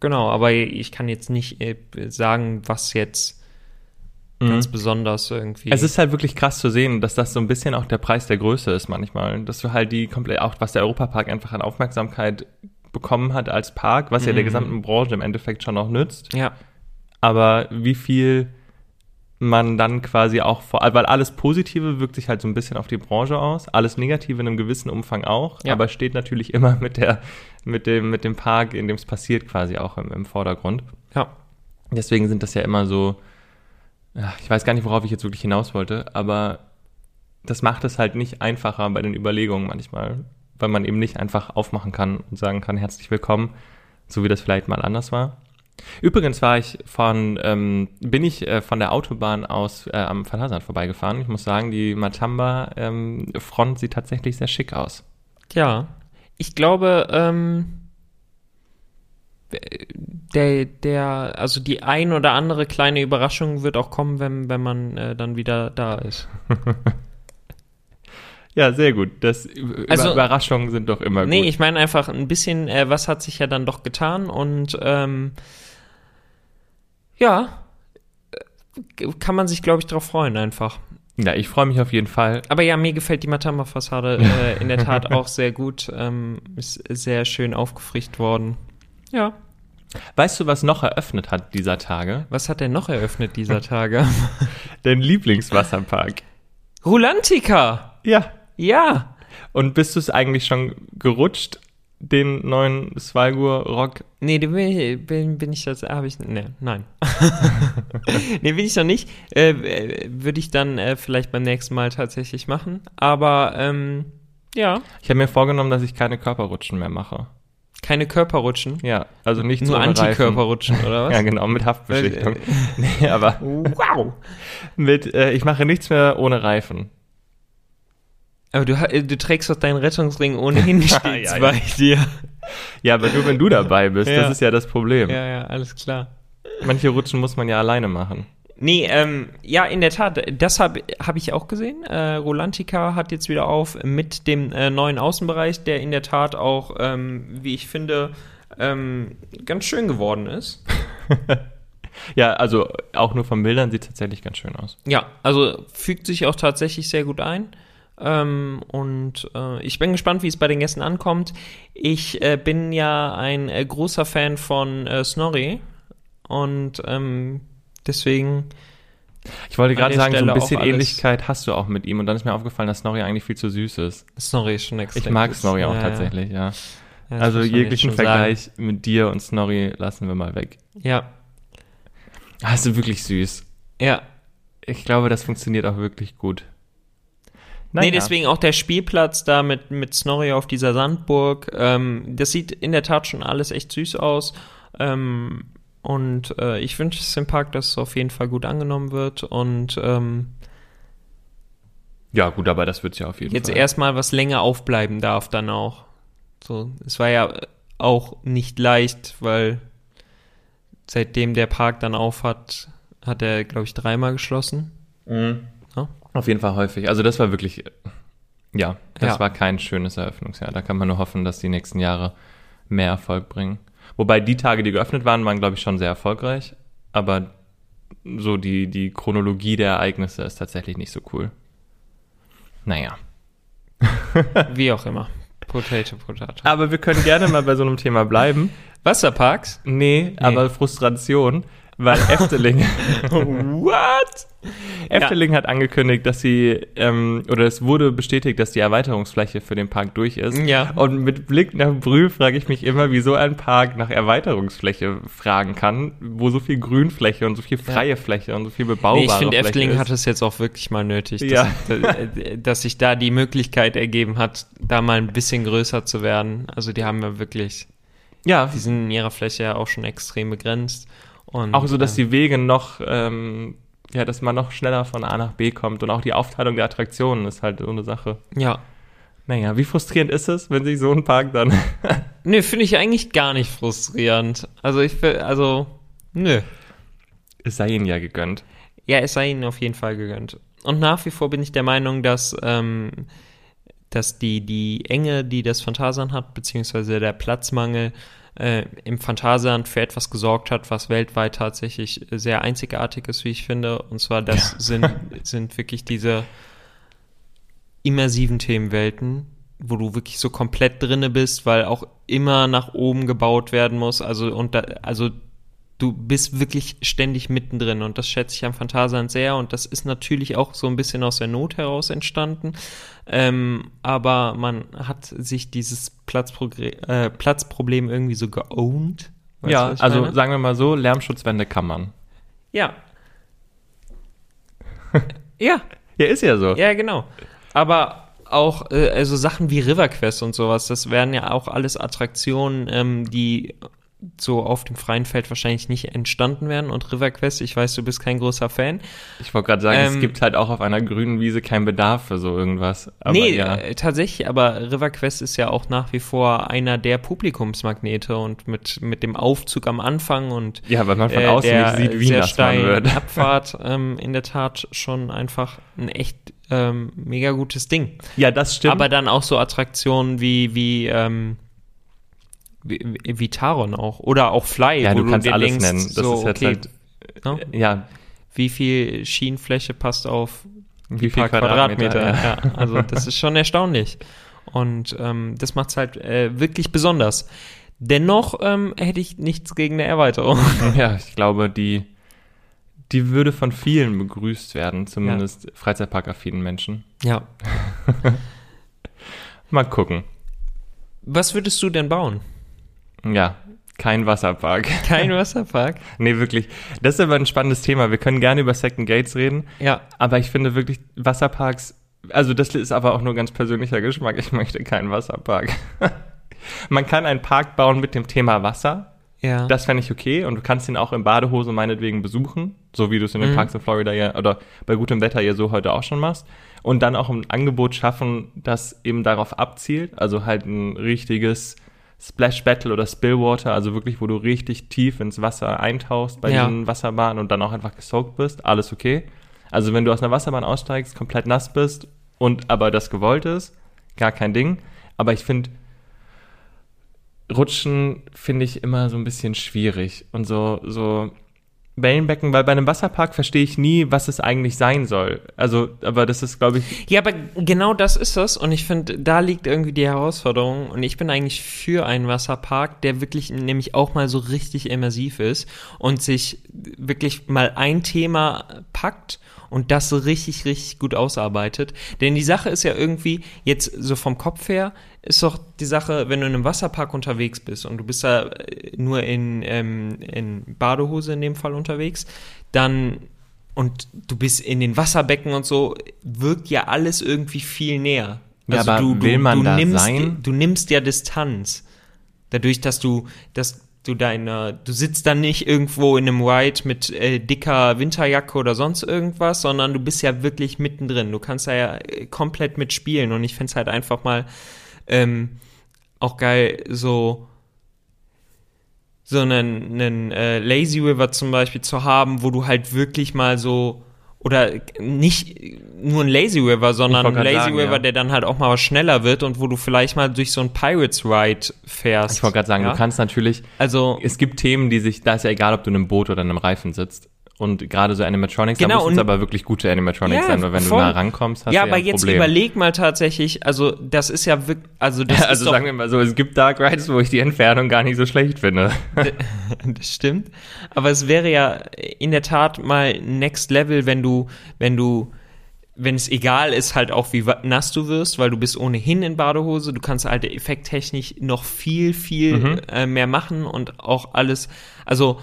S2: genau, aber ich kann jetzt nicht äh, sagen, was jetzt ganz besonders irgendwie.
S1: Es ist halt wirklich krass zu sehen, dass das so ein bisschen auch der Preis der Größe ist manchmal. Dass du halt die komplett, auch was der Europapark einfach an Aufmerksamkeit bekommen hat als Park, was ja der
S2: Mhm.
S1: gesamten Branche im Endeffekt schon auch nützt.
S2: ja,
S1: aber wie viel man dann quasi auch vor, weil alles Positive wirkt sich halt so ein bisschen auf die Branche aus, alles Negative in einem gewissen Umfang auch,
S2: Ja.
S1: aber steht natürlich immer (laughs) mit der, mit dem, mit dem Park, in dem es passiert, quasi auch im, im Vordergrund.
S2: ja.
S1: Deswegen sind das ja immer so, ich weiß gar nicht, worauf ich jetzt wirklich hinaus wollte, aber das macht es halt nicht einfacher bei den Überlegungen manchmal, weil man eben nicht einfach aufmachen kann und sagen kann, herzlich willkommen, so wie das vielleicht mal anders war. Übrigens war ich von, ähm, bin ich äh, von der Autobahn aus äh, am Phantasialand vorbeigefahren. Ich muss sagen, die Matamba-Front sieht tatsächlich sehr schick aus.
S2: Ja, ich glaube, ähm, der, der, also die ein oder andere kleine Überraschung wird auch kommen, wenn, wenn man äh, dann wieder da ist. (laughs)
S1: Ja, sehr gut. Das,
S2: Also-
S1: Überraschungen sind doch immer
S2: Nee,
S1: gut.
S2: ich meine einfach ein bisschen, äh, was hat sich ja dann doch getan und ähm, ja, äh, kann man sich, glaube ich, drauf freuen einfach.
S1: ja, ich freue mich auf jeden Fall.
S2: Aber ja, mir gefällt die Matamba-Fassade (laughs) äh, in der Tat auch sehr gut. Ähm, ist sehr schön aufgefrischt worden. Ja.
S1: Weißt du, was noch eröffnet hat dieser Tage?
S2: Was hat er noch eröffnet dieser Tage? (laughs)
S1: Dein Lieblingswasserpark.
S2: Rulantica!
S1: Ja.
S2: Ja!
S1: Und bist du es eigentlich schon gerutscht, den neuen Svalgur Rock?
S2: Nee, den bin ich, bin, bin ich das, habe ich, nee, nein. (laughs) nee, bin ich noch nicht. Äh, äh, Würde ich dann äh, vielleicht beim nächsten Mal tatsächlich machen. Aber, ähm, ja,
S1: Ich habe mir vorgenommen, dass ich keine Körperrutschen mehr mache.
S2: keine Körperrutschen.
S1: Ja, also nicht
S2: Nur. Antikörperrutschen, oder was? (laughs)
S1: Ja, genau, mit Haftbeschichtung. (laughs) nee, aber
S2: Wow!
S1: mit, äh, ich mache nichts mehr ohne Reifen.
S2: Aber du, äh, du trägst doch deinen Rettungsring ohnehin stets (laughs) (laughs)
S1: ja, ja.
S2: bei dir.
S1: Ja, aber nur wenn du dabei bist,
S2: Ja.
S1: das ist ja das Problem.
S2: Ja, ja, alles klar.
S1: Manche Rutschen muss man ja alleine machen.
S2: Nee, ähm, ja, in der Tat, das habe hab ich auch gesehen. Äh, Rolantica hat jetzt wieder auf mit dem äh, neuen Außenbereich, der in der Tat auch, ähm, wie ich finde, ähm, ganz schön geworden ist. (laughs)
S1: Ja, also auch nur von Bildern sieht es tatsächlich ganz schön aus.
S2: Ja, also fügt sich auch tatsächlich sehr gut ein. Ähm, und äh, ich bin gespannt, wie es bei den Gästen ankommt. Ich äh, bin ja ein äh, großer Fan von äh, Snorri und ähm, deswegen
S1: Ich wollte gerade sagen, so
S2: Stelle
S1: ein bisschen Ähnlichkeit hast du auch mit ihm und dann ist mir aufgefallen, dass Snorri eigentlich viel zu süß ist.
S2: Snorri ist schon extrem
S1: Ich mag. Snorri auch
S2: Ja,
S1: tatsächlich, ja.
S2: ja,
S1: also jeglichen
S2: schon sagen.
S1: Vergleich mit dir und Snorri lassen wir mal weg.
S2: Ja,
S1: Ah, ist wirklich süß.
S2: ja.
S1: Ich glaube, das funktioniert auch wirklich gut.
S2: Nee,
S1: Naja.
S2: deswegen auch der Spielplatz da mit, mit Snorri auf dieser Sandburg. Ähm, das sieht in der Tat schon alles echt süß aus. Ähm, und äh, ich wünsche es dem Park, dass es auf jeden Fall gut angenommen wird. Und ähm,
S1: Ja, gut, aber das wird ja auf jeden
S2: jetzt
S1: Fall.
S2: erstmal was länger aufbleiben darf dann auch. So, es war ja auch nicht leicht, weil seitdem der Park dann auf hat, hat er, glaube ich, dreimal geschlossen.
S1: Mhm. Auf jeden Fall häufig. Also das war wirklich, ja, das
S2: Ja.
S1: war kein schönes Eröffnungsjahr. Da kann man nur hoffen, dass die nächsten Jahre mehr Erfolg bringen. Wobei die Tage, die geöffnet waren, waren, glaube ich, schon sehr erfolgreich. Aber so die, die Chronologie der Ereignisse ist tatsächlich nicht so cool. Naja. (laughs)
S2: Wie auch immer. Potato, Potato.
S1: Aber wir können gerne mal bei so einem Thema bleiben.
S2: Wasserparks?
S1: Nee, aber Frustration, weil (laughs) Efteling.
S2: What?
S1: Efteling hat angekündigt, dass sie, ähm, oder es wurde bestätigt, dass die Erweiterungsfläche für den Park durch ist.
S2: Ja.
S1: Und mit Blick nach Brühl frage ich mich immer, wieso ein Park nach Erweiterungsfläche fragen kann, wo so viel Grünfläche und so viel freie Fläche und so viel bebaubare
S2: Nee, ich finde,
S1: Fläche
S2: Efteling
S1: ist.
S2: hat es jetzt auch wirklich mal nötig, dass,
S1: Ja.
S2: dass, dass sich da die Möglichkeit ergeben hat, da mal ein bisschen größer zu werden. Also die haben ja wirklich,
S1: ja,
S2: die sind in ihrer Fläche ja auch schon extrem begrenzt. Und,
S1: auch so, dass
S2: äh,
S1: die Wege noch, ähm, ja, dass man noch schneller von A nach B kommt und auch die Aufteilung der Attraktionen ist halt so eine Sache.
S2: Ja.
S1: Naja, wie frustrierend ist es, wenn sich so ein Park dann (laughs)
S2: Nö, finde ich eigentlich gar nicht frustrierend. Also ich will, also, nö.
S1: es sei ihnen ja gegönnt.
S2: Ja, es sei ihnen auf jeden Fall gegönnt. Und nach wie vor bin ich der Meinung, dass, ähm, dass die, die Enge, die das Phantasialand hat, beziehungsweise der Platzmangel äh, im Phantasialand für etwas gesorgt hat, was weltweit tatsächlich sehr einzigartig ist, wie ich finde. Und zwar, das sind, (laughs) sind wirklich diese immersiven Themenwelten, wo du wirklich so komplett drinne bist, weil auch immer nach oben gebaut werden muss. Also, und da, also du bist wirklich ständig mittendrin und das schätze ich am Phantasialand sehr und das ist natürlich auch so ein bisschen aus der Not heraus entstanden. Ähm, aber man hat sich dieses Platzprogre äh, Platzproblem irgendwie so geowned. Weißt
S1: ja, also
S2: meine?
S1: sagen wir mal so, Lärmschutzwände kann man.
S2: ja. (laughs) ja,
S1: Ja, ist ja so.
S2: ja, genau. Aber auch äh, also Sachen wie River Quest und sowas, das wären ja auch alles Attraktionen, ähm, die so auf dem freien Feld wahrscheinlich nicht entstanden wären. Und River Quest, ich weiß, du bist kein großer Fan.
S1: Ich wollte gerade sagen, es
S2: Ähm,
S1: gibt halt auch auf einer grünen Wiese keinen Bedarf für so irgendwas. Aber
S2: nee,
S1: ja.
S2: äh, tatsächlich, aber River Quest ist ja auch nach wie vor einer der Publikumsmagnete und mit, mit dem Aufzug am Anfang und
S1: ja, weil man von
S2: äh,
S1: außen nicht sieht, wie
S2: sehr
S1: nass man wird.
S2: Abfahrt (laughs) ähm, in der Tat schon einfach ein echt ähm, mega gutes Ding.
S1: Ja, das stimmt.
S2: Aber dann auch so Attraktionen wie, wie, ähm, wie, wie Taron auch. Oder auch Fly,
S1: ja,
S2: wo
S1: du kannst
S2: dir
S1: alles
S2: denkst,
S1: nennen. Das
S2: so,
S1: ist
S2: okay,
S1: halt,
S2: ne?
S1: ja,
S2: wie viel Schienenfläche passt auf
S1: wie viel
S2: Quadratmeter.
S1: Quadratmeter.
S2: Ja. also das ist schon erstaunlich. Und ähm, das macht es halt äh, wirklich besonders. Dennoch ähm, hätte ich nichts gegen eine Erweiterung.
S1: Ja. (laughs) ja, ich glaube, die, die würde von vielen begrüßt werden, zumindest Freizeitparkaffinen Menschen.
S2: Ja. (laughs)
S1: Mal gucken.
S2: Was würdest du denn bauen?
S1: Ja, kein Wasserpark. (laughs)
S2: Kein Wasserpark?
S1: nee, wirklich. Das ist aber ein spannendes Thema. Wir können gerne über Second Gates reden,
S2: Ja.
S1: aber ich finde wirklich Wasserparks, also das ist aber auch nur ganz persönlicher Geschmack. Ich möchte keinen Wasserpark. (laughs) Man kann einen Park bauen mit dem Thema Wasser.
S2: Ja.
S1: Das fände ich okay und du kannst ihn auch in Badehose meinetwegen besuchen, so wie du es in den
S2: Mhm.
S1: Parks in Florida ja oder bei gutem Wetter ja so heute auch schon machst. Und dann auch ein Angebot schaffen, das eben darauf abzielt, also halt ein richtiges Splash Battle oder Spillwater, also wirklich, wo du richtig tief ins Wasser eintauchst bei
S2: Ja.
S1: diesen Wasserbahnen und dann auch einfach gesoakt bist, alles okay. Also wenn du aus einer Wasserbahn aussteigst, komplett nass bist und aber das gewollt ist, gar kein Ding. Aber ich finde, Rutschen finde ich immer so ein bisschen schwierig und so, so, Wellenbecken, weil bei einem Wasserpark verstehe ich nie, was es eigentlich sein soll. Also, aber das ist, glaube ich,
S2: Ja, aber genau das ist es und ich finde, da liegt irgendwie die Herausforderung und ich bin eigentlich für einen Wasserpark, der wirklich nämlich auch mal so richtig immersiv ist und sich wirklich mal ein Thema packt und das so richtig, richtig gut ausarbeitet. Denn die Sache ist ja irgendwie, jetzt so vom Kopf her, ist doch die Sache, wenn du in einem Wasserpark unterwegs bist und du bist da äh, nur in, ähm, in Badehose in dem Fall unterwegs, dann und du bist in den Wasserbecken und so, wirkt ja alles irgendwie viel näher.
S1: Ja, aber
S2: du, du,
S1: will man
S2: du
S1: da
S2: nimmst,
S1: sein?
S2: Du nimmst ja Distanz. Dadurch, dass du, dass du deine, du sitzt dann nicht irgendwo in einem Ride mit äh, dicker Winterjacke oder sonst irgendwas, sondern du bist ja wirklich mittendrin. Du kannst da ja äh, komplett mitspielen und ich find's halt einfach mal ähm, auch geil, so so einen, einen äh, Lazy River zum Beispiel zu haben, wo du halt wirklich mal so oder nicht nur ein Lazy River, sondern ein Lazy
S1: sagen,
S2: River,
S1: ja.
S2: der dann halt auch mal was schneller wird und wo du vielleicht mal durch so ein Pirates Ride fährst.
S1: ich wollte gerade sagen,
S2: ja?
S1: du kannst natürlich,
S2: also
S1: es gibt Themen, die sich, da ist ja egal, ob du in einem Boot oder in einem Reifen sitzt. Und gerade so Animatronics,
S2: Genau,
S1: da müssen es aber wirklich gute Animatronics
S2: Ja,
S1: sein, weil wenn
S2: voll.
S1: du nah rankommst, hast
S2: ja,
S1: du ja
S2: aber jetzt
S1: Problem.
S2: überleg mal tatsächlich, also das ist ja wirklich, also das (laughs) ist
S1: also sagen wir mal so, es gibt Dark Rides, wo ich die Entfernung gar nicht so schlecht finde. (laughs)
S2: das stimmt. Aber es wäre ja in der Tat mal Next Level, wenn du, wenn du, wenn es egal ist, halt auch wie nass du wirst, weil du bist ohnehin in Badehose, du kannst halt effekttechnisch noch viel, viel
S1: Mhm.
S2: äh, mehr machen und auch alles, also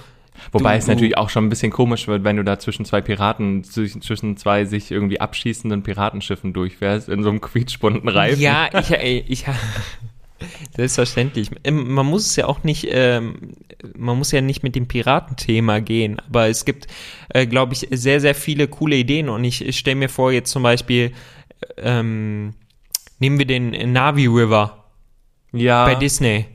S1: Wobei
S2: du,
S1: es natürlich auch schon ein bisschen komisch wird, wenn du da zwischen zwei Piraten, zwischen zwei sich irgendwie abschießenden Piratenschiffen durchfährst, in so einem quietschbunten Reifen.
S2: Ja, (laughs) ich, ey, ich selbstverständlich. Ähm, Man muss es ja auch nicht, ähm, man muss ja nicht mit dem Piratenthema gehen, aber es gibt, äh, glaube ich, sehr, sehr viele coole Ideen und ich, ich stelle mir vor, jetzt zum Beispiel, ähm, nehmen wir den Navi River
S1: ja.
S2: bei Disney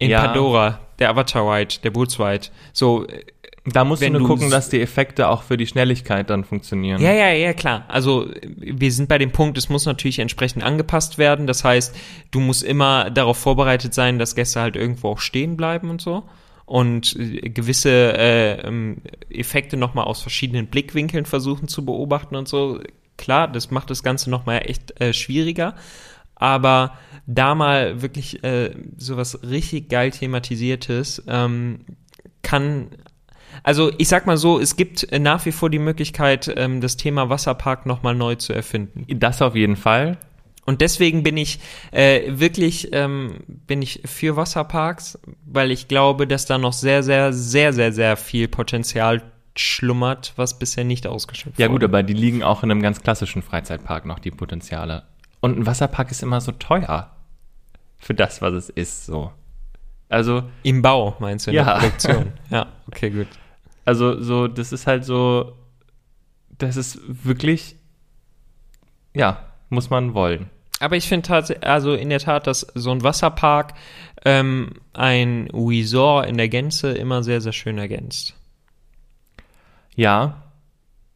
S2: in
S1: Ja.
S2: Pandora, der Avatar Ride, der Boots Ride. So, äh,
S1: Da musst
S2: wenn
S1: du nur gucken, dass die Effekte auch für die Schnelligkeit dann funktionieren.
S2: Ja, ja, ja, klar. Also wir sind bei dem Punkt, es muss natürlich entsprechend angepasst werden. Das heißt, du musst immer darauf vorbereitet sein, dass Gäste halt irgendwo auch stehen bleiben und so. Und äh, gewisse äh, ähm, Effekte nochmal aus verschiedenen Blickwinkeln versuchen zu beobachten und so. Klar, das macht das Ganze nochmal echt äh, schwieriger. Aber da mal wirklich äh, sowas richtig geil thematisiertes ähm, kann also ich sag mal so, es gibt nach wie vor die Möglichkeit, ähm, das Thema Wasserpark nochmal neu zu erfinden.
S1: Das auf jeden Fall.
S2: Und deswegen bin ich äh, wirklich ähm, bin ich für Wasserparks, weil ich glaube, dass da noch sehr, sehr, sehr, sehr, sehr viel Potenzial schlummert, was bisher nicht ausgeschöpft
S1: Ja gut,
S2: wurde.
S1: aber die liegen auch in einem ganz klassischen Freizeitpark noch, die Potenziale. Und ein Wasserpark ist immer so teuer. Für das, was es ist, so. Also,
S2: Im Bau, meinst du, in
S1: Ja.
S2: der Produktion. (laughs) ja, okay, gut.
S1: also so, das ist halt so, das ist wirklich, ja, muss man wollen.
S2: Aber ich finde tatsächlich, also in der Tat, dass so ein Wasserpark ähm, ein Resort in der Gänze immer sehr, sehr schön ergänzt.
S1: Ja.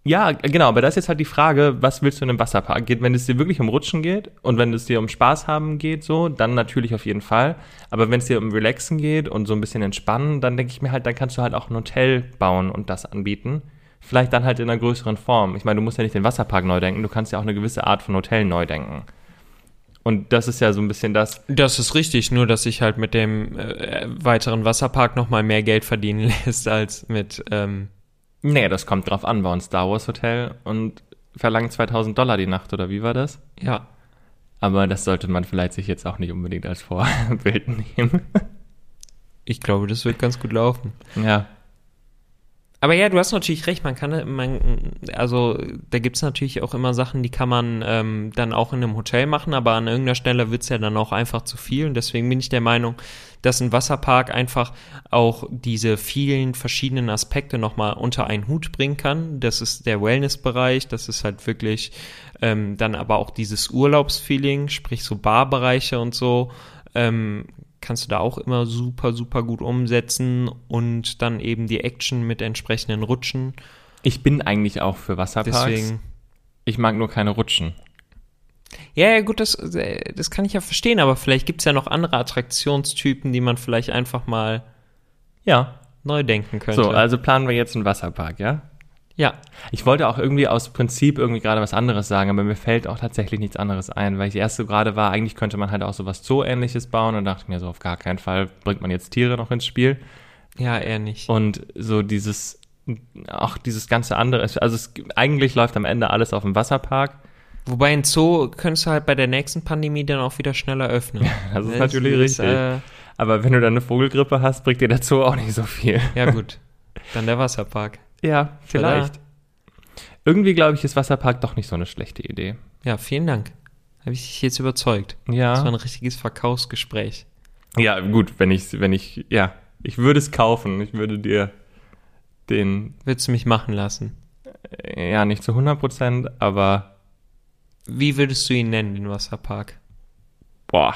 S1: Ja, genau, aber das ist jetzt halt die Frage, was willst du in einem Wasserpark? Geht, wenn es dir wirklich um Rutschen geht und wenn es dir um Spaß haben geht, so, dann natürlich auf jeden Fall. Aber wenn es dir um Relaxen geht und so ein bisschen entspannen, dann denke ich mir halt, dann kannst du halt auch ein Hotel bauen und das anbieten. Vielleicht dann halt in einer größeren Form. Ich meine, du musst ja nicht den Wasserpark neu denken, du kannst ja auch eine gewisse Art von Hotel neu denken. Und das ist ja so ein bisschen das,
S2: Das ist richtig, nur dass sich halt mit dem äh, weiteren Wasserpark nochmal mehr Geld verdienen (laughs) lässt als mit, ähm,
S1: nee, das kommt drauf an, war ein Star Wars Hotel und verlangt 2000 Dollar die Nacht, oder wie war das?
S2: ja.
S1: Aber das sollte man vielleicht sich jetzt auch nicht unbedingt als Vorbild (laughs) nehmen.
S2: Ich glaube, das wird ganz gut laufen.
S1: ja.
S2: Aber ja, du hast natürlich recht, man kann, man, also da gibt's natürlich auch immer Sachen, die kann man ähm, dann auch in einem Hotel machen, aber an irgendeiner Stelle wird's ja dann auch einfach zu viel. Und deswegen bin ich der Meinung, dass ein Wasserpark einfach auch diese vielen verschiedenen Aspekte nochmal unter einen Hut bringen kann. Das ist der Wellness-Bereich, das ist halt wirklich ähm, dann aber auch dieses Urlaubsfeeling, sprich so Barbereiche und so. Ähm, kannst du da auch immer super, super gut umsetzen und dann eben die Action mit entsprechenden Rutschen.
S1: Ich bin eigentlich auch für Wasserparks.
S2: Deswegen.
S1: Ich mag nur keine Rutschen.
S2: Ja, ja, gut, das, äh, das kann ich ja verstehen, aber vielleicht gibt's ja noch andere Attraktionstypen, die man vielleicht einfach mal
S1: Ja.
S2: neu denken könnte.
S1: So, also planen wir jetzt einen Wasserpark, ja?
S2: Ja,
S1: Ich wollte auch irgendwie aus Prinzip irgendwie gerade was anderes sagen, aber mir fällt auch tatsächlich nichts anderes ein, weil ich erst so gerade war, eigentlich könnte man halt auch so was Zoo-ähnliches bauen und dachte mir so, auf gar keinen Fall bringt man jetzt Tiere noch ins Spiel.
S2: ja, eher nicht.
S1: Und so dieses, auch dieses ganze andere, also es, eigentlich läuft am Ende alles auf dem Wasserpark.
S2: Wobei ein Zoo könntest du halt bei der nächsten Pandemie dann auch wieder schneller öffnen.
S1: das ist natürlich richtig.
S2: Äh,
S1: Aber wenn du dann eine Vogelgrippe hast, bringt dir der Zoo auch nicht so viel.
S2: ja gut, dann der Wasserpark.
S1: Ja, vielleicht. Irgendwie glaube ich, ist Wasserpark doch nicht so eine schlechte Idee.
S2: Ja, vielen Dank. Habe ich dich jetzt überzeugt. Das war
S1: Ja.
S2: ein richtiges Verkaufsgespräch.
S1: Ja, gut, wenn ich, wenn ich, ja, ich würde es kaufen. Ich würde dir den,
S2: Willst du mich machen lassen?
S1: äh, ja, nicht zu 100 Prozent, aber
S2: Wie würdest du ihn nennen, den Wasserpark?
S1: boah.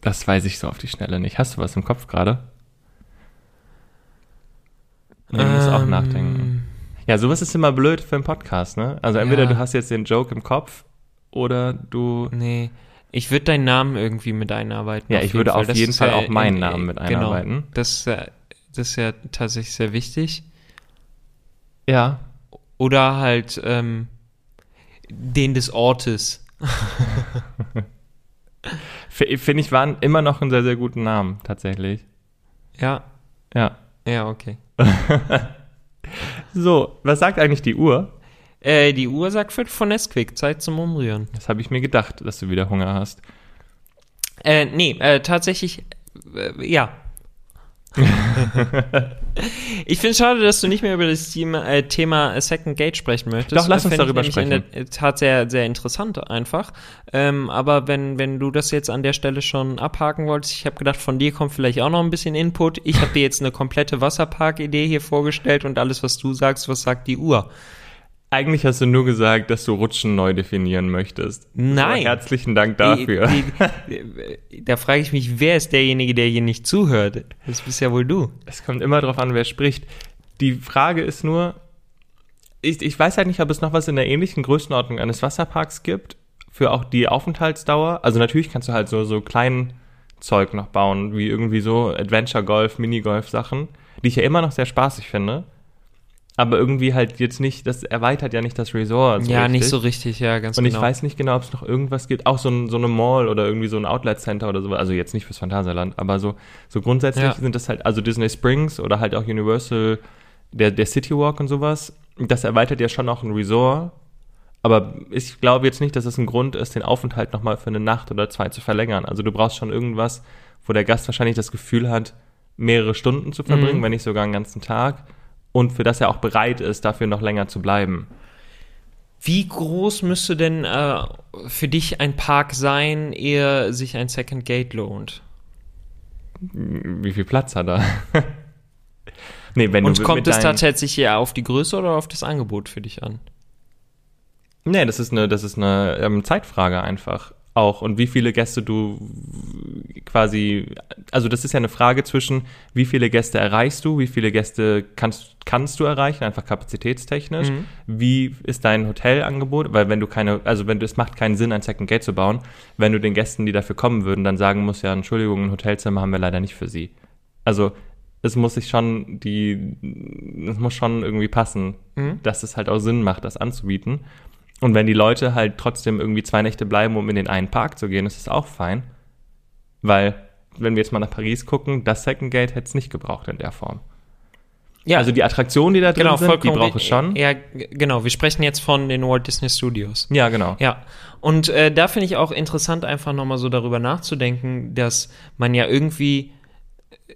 S1: Das weiß ich so auf die Schnelle nicht. Hast du was im Kopf gerade? Nee, du musst auch
S2: Ähm,
S1: nachdenken. Ja, sowas ist immer blöd für einen Podcast, ne? Also entweder
S2: Ja.
S1: du hast jetzt den Joke im Kopf oder du.
S2: Nee. Ich würde deinen Namen irgendwie mit einarbeiten.
S1: Ja, ich würde auf
S2: Das
S1: jeden Fall auch meinen
S2: in-
S1: Namen mit
S2: genau.
S1: einarbeiten.
S2: Das, ist ja- das ist ja tatsächlich sehr wichtig.
S1: Ja.
S2: Oder halt ähm, den des Ortes. (laughs)
S1: Finde ich, waren immer noch einen sehr, sehr guten Namen, tatsächlich.
S2: Ja,
S1: Ja.
S2: Ja, okay.
S1: So, was sagt eigentlich die Uhr?
S2: Äh, die Uhr sagt Viertel von Nesquik, Zeit zum Umrühren.
S1: Das habe ich mir gedacht, dass du wieder Hunger hast.
S2: Äh, nee, äh, tatsächlich, äh, ja. (laughs) ich finde es schade, dass du nicht mehr über das Thema, äh, Second Gate sprechen möchtest.
S1: Doch, lass uns darüber
S2: nämlich In der Tat sehr, sehr interessant einfach. Ähm, aber wenn, wenn du das jetzt an der Stelle schon abhaken wolltest, ich habe gedacht, von dir kommt vielleicht auch noch ein bisschen Input. Ich habe dir jetzt eine komplette Wasserpark-Idee hier vorgestellt und alles, was du sagst, was sagt die Uhr?
S1: Eigentlich hast du nur gesagt, dass du Rutschen neu definieren möchtest.
S2: Nein.
S1: Aber herzlichen Dank dafür.
S2: Die, die, (laughs) da frage ich mich, wer ist derjenige, der hier nicht zuhört? Das bist ja wohl du.
S1: Es kommt immer darauf an, wer spricht. Die Frage ist nur, ich, ich weiß halt nicht, ob es noch was in der ähnlichen Größenordnung eines Wasserparks gibt, für auch die Aufenthaltsdauer. Also natürlich kannst du halt so, so kleinen Zeug noch bauen, wie irgendwie so Adventure Golf, Minigolf Sachen, die ich ja immer noch sehr spaßig finde. Aber irgendwie halt jetzt nicht, das erweitert ja nicht das Resort.
S2: ja, nicht
S1: richtig.
S2: so richtig, ja, ganz
S1: Und
S2: genau.
S1: ich weiß nicht genau, ob es noch irgendwas gibt, auch so, ein, so eine Mall oder irgendwie so ein Outlet Center oder so, also jetzt nicht fürs Phantasialand, aber so, so grundsätzlich
S2: Ja.
S1: sind das halt, also Disney Springs oder halt auch Universal, der, der City Walk und sowas, das erweitert ja schon auch ein Resort, aber ich glaube jetzt nicht, dass es ein Grund ist, den Aufenthalt nochmal für eine Nacht oder zwei zu verlängern. Also du brauchst schon irgendwas, wo der Gast wahrscheinlich das Gefühl hat, mehrere Stunden zu verbringen,
S2: Mhm.
S1: wenn nicht sogar einen ganzen Tag und für das er auch bereit ist, dafür noch länger zu bleiben.
S2: Wie groß müsste denn äh, für dich ein Park sein, ehe sich ein Second Gate lohnt?
S1: Wie viel Platz hat er? (laughs) nee, wenn
S2: Und
S1: du
S2: kommt es tatsächlich eher auf die Größe oder auf das Angebot für dich an?
S1: Nee, das ist eine, das ist eine ähm, Zeitfrage einfach auch. Und wie viele Gäste du quasi, also das ist ja eine Frage zwischen, wie viele Gäste erreichst du, wie viele Gäste kannst, kannst du erreichen, einfach kapazitätstechnisch.
S2: Mhm.
S1: Wie ist dein Hotelangebot? Weil wenn du keine, also wenn du, es macht keinen Sinn, ein Second Gate zu bauen, wenn du den Gästen, die dafür kommen würden, dann sagen musst, ja, Entschuldigung, ein Hotelzimmer haben wir leider nicht für sie. Also es muss sich schon die, es muss schon irgendwie passen,
S2: Mhm.
S1: dass es halt auch Sinn macht, das anzubieten. Und wenn die Leute halt trotzdem irgendwie zwei Nächte bleiben, um in den einen Park zu gehen, ist es auch fein. Weil, wenn wir jetzt mal nach Paris gucken, das Second Gate hätte es nicht gebraucht in der Form.
S2: Ja,
S1: Also die Attraktionen, die da drin
S2: genau,
S1: sind, die braucht es schon.
S2: Ja, genau. Wir sprechen jetzt von den Walt Disney Studios.
S1: Ja, genau.
S2: Ja, und äh, da finde ich auch interessant, einfach nochmal so darüber nachzudenken, dass man ja irgendwie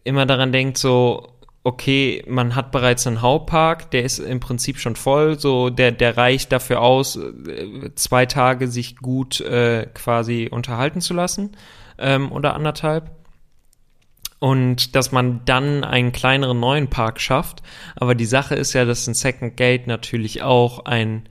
S2: immer daran denkt, so, okay, man hat bereits einen Hauptpark, der ist im Prinzip schon voll, so, der, der reicht dafür aus, äh, zwei Tage sich gut äh, quasi unterhalten zu lassen ähm, oder anderthalb. Und dass man dann einen kleineren neuen Park schafft. Aber die Sache ist ja, dass ein Second Gate natürlich auch ein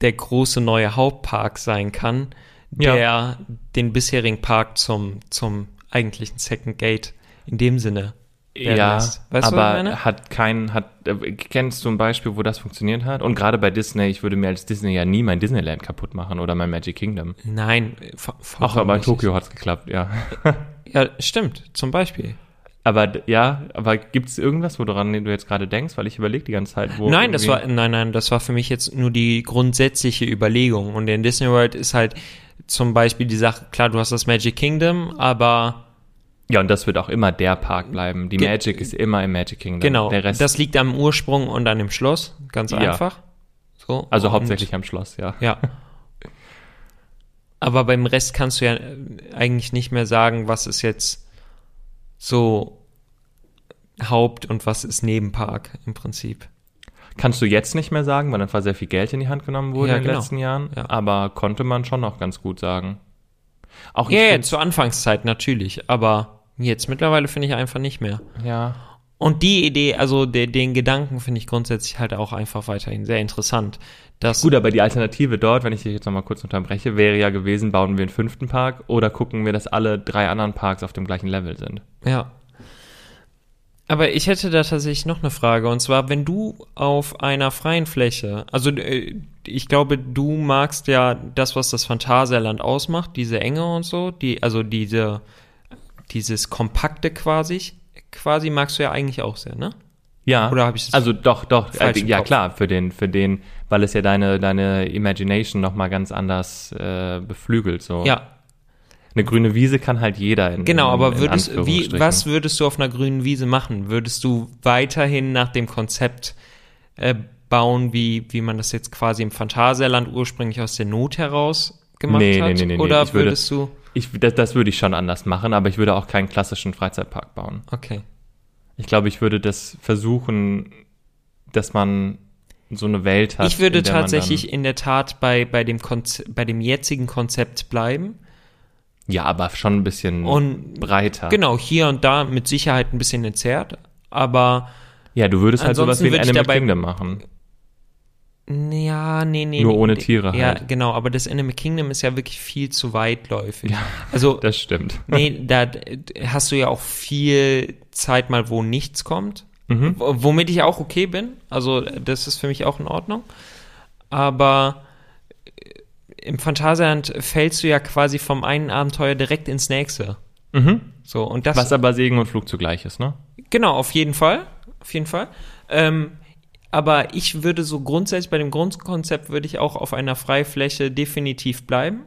S2: der große neue Hauptpark sein kann,
S1: Ja.
S2: der den bisherigen Park zum, zum eigentlichen Second Gate in dem Sinne
S1: Ja,
S2: lässt. Weißt du, was ich
S1: aber hat kein, hat, äh, kennst du ein Beispiel, wo das funktioniert hat? Und gerade bei Disney, ich würde mir als Disney ja nie mein Disneyland kaputt machen oder mein Magic Kingdom.
S2: Nein,
S1: Auch
S2: vollkommen
S1: aber in. Tokio hat's geklappt, ja. (laughs)
S2: Ja, stimmt, zum Beispiel.
S1: Aber ja, aber gibt es irgendwas, woran du jetzt gerade denkst? Weil ich überlege die ganze Zeit, wo.
S2: Nein, das war, nein, nein, das war für mich jetzt nur die grundsätzliche Überlegung. Und in Disney World ist halt zum Beispiel die Sache, klar, du hast das Magic Kingdom, aber
S1: Ja, und das wird auch immer der Park bleiben. Die
S2: Ge-
S1: Magic ist immer im Magic Kingdom.
S2: genau,
S1: Der Rest,
S2: das liegt am Ursprung und an dem Schloss, ganz
S1: Ja.
S2: einfach. So,
S1: also
S2: und-
S1: hauptsächlich am Schloss, ja.
S2: Ja. Aber beim Rest kannst du ja eigentlich nicht mehr sagen, was ist jetzt so Haupt- und was ist Nebenpark im Prinzip.
S1: Kannst du jetzt nicht mehr sagen, weil einfach sehr viel Geld in die Hand genommen wurde
S2: Ja,
S1: in den
S2: genau.
S1: letzten Jahren.
S2: Ja.
S1: Aber konnte man schon noch ganz gut sagen. Auch
S2: Ja, ja, zur Anfangszeit natürlich, aber jetzt mittlerweile finde ich einfach nicht mehr.
S1: ja.
S2: Und die Idee, also de, den Gedanken finde ich grundsätzlich halt auch einfach weiterhin sehr interessant. Dass,
S1: Gut, aber die Alternative dort, wenn ich dich jetzt nochmal kurz unterbreche, wäre ja gewesen, bauen wir einen fünften Park oder gucken wir, dass alle drei anderen Parks auf dem gleichen Level sind.
S2: Ja. Aber ich hätte da tatsächlich noch eine Frage. Und zwar, wenn du auf einer freien Fläche, also äh, ich glaube, du magst ja das, was das Phantasialand ausmacht, diese Enge und so, die, also diese, dieses Kompakte quasi, quasi magst du ja eigentlich auch sehr, ne?
S1: Ja.
S2: Oder hab ich das
S1: Also doch, doch.
S2: im
S1: ja
S2: Kopf?
S1: klar, für den, für den, weil es ja deine, deine Imagination nochmal ganz anders äh, beflügelt. So.
S2: Ja,
S1: Eine grüne Wiese kann halt jeder in
S2: genau,
S1: in,
S2: aber
S1: in
S2: würdest, wie, was würdest du auf einer grünen Wiese machen? Würdest du weiterhin nach dem Konzept äh, bauen, wie, wie man das jetzt quasi im Phantasialand ursprünglich aus der Not heraus gemacht
S1: Nee,
S2: hat?
S1: nee, nee, nee.
S2: Oder
S1: Ich würde-
S2: würdest du,
S1: Ich, das, das würde ich schon anders machen, aber ich würde auch keinen klassischen Freizeitpark bauen.
S2: okay.
S1: Ich glaube, ich würde das versuchen, dass man so eine Welt hat.
S2: Ich würde
S1: in
S2: tatsächlich in der Tat bei, bei, dem Konze bei dem jetzigen Konzept bleiben.
S1: Ja, aber schon ein bisschen
S2: Und
S1: breiter.
S2: genau, hier und da mit Sicherheit ein bisschen entzerrt, aber
S1: Ja, du würdest halt sowas wie ein Animal
S2: dabei-
S1: Kingdom machen.
S2: Ja, nee, nee.
S1: Nur
S2: nee,
S1: ohne
S2: nee.
S1: Tiere
S2: Ja,
S1: halt.
S2: genau, aber das Animal Kingdom ist ja wirklich viel zu weitläufig. also, (laughs)
S1: Das stimmt.
S2: nee, da hast du ja auch viel Zeit mal, wo nichts kommt.
S1: Mhm.
S2: Womit ich auch okay bin. Also, das ist für mich auch in Ordnung. Aber äh, im Phantasialand fällst du ja quasi vom einen Abenteuer direkt ins nächste.
S1: Mhm.
S2: So, und das.
S1: Was aber Segen und Flug zugleich ist, ne?
S2: Genau, auf jeden Fall. Auf jeden Fall. Ähm, aber ich würde so grundsätzlich bei dem Grundkonzept würde ich auch auf einer Freifläche definitiv bleiben.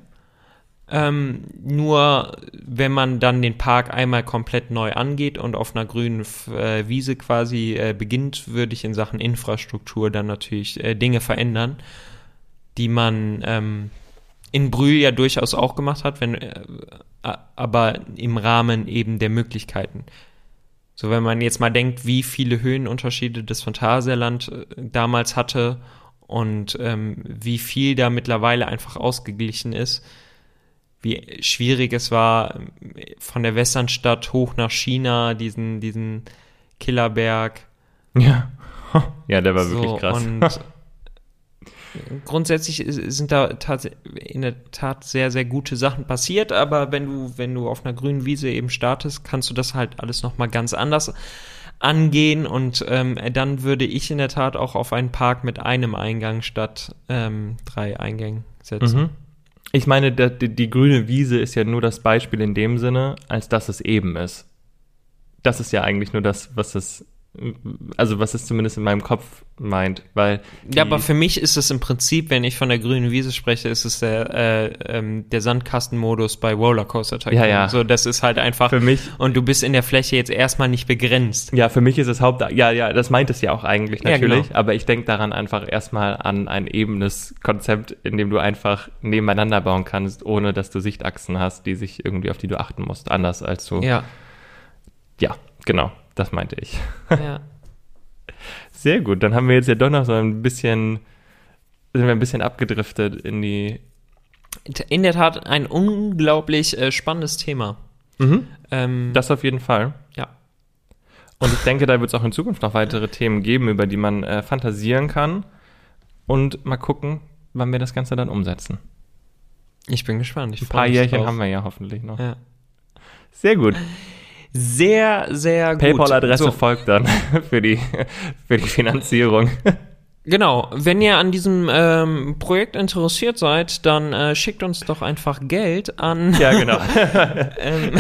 S2: Ähm, nur wenn man dann den Park einmal komplett neu angeht und auf einer grünen äh, Wiese quasi äh, beginnt, würde ich in Sachen Infrastruktur dann natürlich äh, Dinge verändern, die man ähm, in Brühl ja durchaus auch gemacht hat, wenn, äh, aber im Rahmen eben der Möglichkeiten. So, wenn man jetzt mal denkt, wie viele Höhenunterschiede das Phantasialand äh, damals hatte und ähm, wie viel da mittlerweile einfach ausgeglichen ist, wie schwierig es war, ähm, von der Westernstadt hoch nach China, diesen, diesen Killerberg.
S1: Ja. (laughs) Ja, der war
S2: so,
S1: wirklich krass.
S2: Und (laughs) grundsätzlich sind da in der Tat sehr, sehr gute Sachen passiert, aber wenn du, wenn du auf einer grünen Wiese eben startest, kannst du das halt alles nochmal ganz anders angehen und ähm, dann würde ich in der Tat auch auf einen Park mit einem Eingang statt ähm, drei Eingängen setzen.
S1: Mhm. Ich meine, die, die grüne Wiese ist ja nur das Beispiel in dem Sinne, als dass es eben ist. Das ist ja eigentlich nur das, was es, also was es zumindest in meinem Kopf meint, weil
S2: Ja, aber für mich ist es im Prinzip, wenn ich von der grünen Wiese spreche, ist es der, äh, ähm, der Sandkastenmodus bei Rollercoaster Tycoon.
S1: Ja, ja.
S2: So, das ist halt einfach.
S1: Für mich-
S2: Und du bist in der Fläche jetzt erstmal nicht begrenzt.
S1: Ja, für mich ist es Haupt, ja, ja, das meint es ja auch eigentlich
S2: Ja,
S1: natürlich,
S2: genau.
S1: aber ich denke daran einfach erstmal an ein ebenes Konzept, in dem du einfach nebeneinander bauen kannst, ohne dass du Sichtachsen hast, die sich irgendwie auf die du achten musst, anders als du.
S2: Ja.
S1: ja genau, das meinte ich.
S2: ja. (laughs)
S1: Sehr gut, dann haben wir jetzt ja doch noch so ein bisschen, sind wir ein bisschen abgedriftet in die.
S2: In der Tat ein unglaublich äh, spannendes Thema. Ähm,
S1: Das auf jeden Fall.
S2: ja.
S1: Und ich denke, da wird es auch in Zukunft noch weitere Themen geben, über die man äh, fantasieren kann. Und mal gucken, wann wir das Ganze dann umsetzen.
S2: Ich bin gespannt. Ich
S1: Ein paar Jährchen
S2: drauf.
S1: haben wir ja hoffentlich noch.
S2: Ja.
S1: Sehr gut.
S2: Sehr, sehr gut.
S1: PayPal-Adresse
S2: So,
S1: folgt dann (laughs) für die, für die Finanzierung.
S2: Genau, wenn ihr an diesem ähm, Projekt interessiert seid, dann äh, schickt uns doch einfach Geld an (laughs)
S1: Ja, genau. (laughs)
S2: ähm,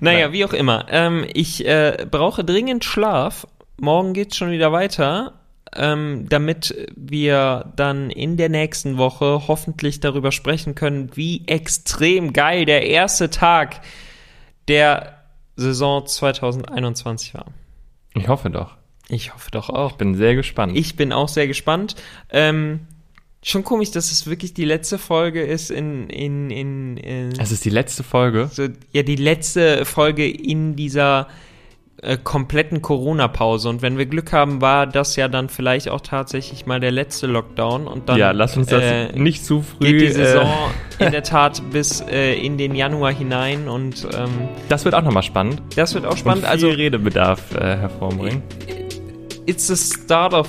S2: Naja,
S1: Nein.
S2: wie auch immer. Ähm, ich äh, brauche dringend Schlaf. Morgen geht's schon wieder weiter. Ähm, damit wir dann in der nächsten Woche hoffentlich darüber sprechen können, wie extrem geil der erste Tag der Saison 2021 war.
S1: Ich hoffe doch.
S2: Ich hoffe doch auch.
S1: Bin sehr gespannt.
S2: Ich bin auch sehr gespannt. Ähm, schon komisch, dass es wirklich die letzte Folge ist in, in, in, in
S1: es ist die letzte Folge.
S2: so, ja, die letzte Folge in dieser äh, kompletten Corona-Pause. Und wenn wir Glück haben, war das ja dann vielleicht auch tatsächlich mal der letzte Lockdown. Und dann
S1: ja, lass uns das
S2: äh,
S1: nicht zu früh.
S2: geht die Saison
S1: Äh,
S2: in der Tat bis äh, in den Januar hinein. Und ähm,
S1: das wird auch nochmal spannend.
S2: das wird auch spannend.
S1: Und viel
S2: Also,
S1: Redebedarf äh, hervorbringen.
S2: It's the start of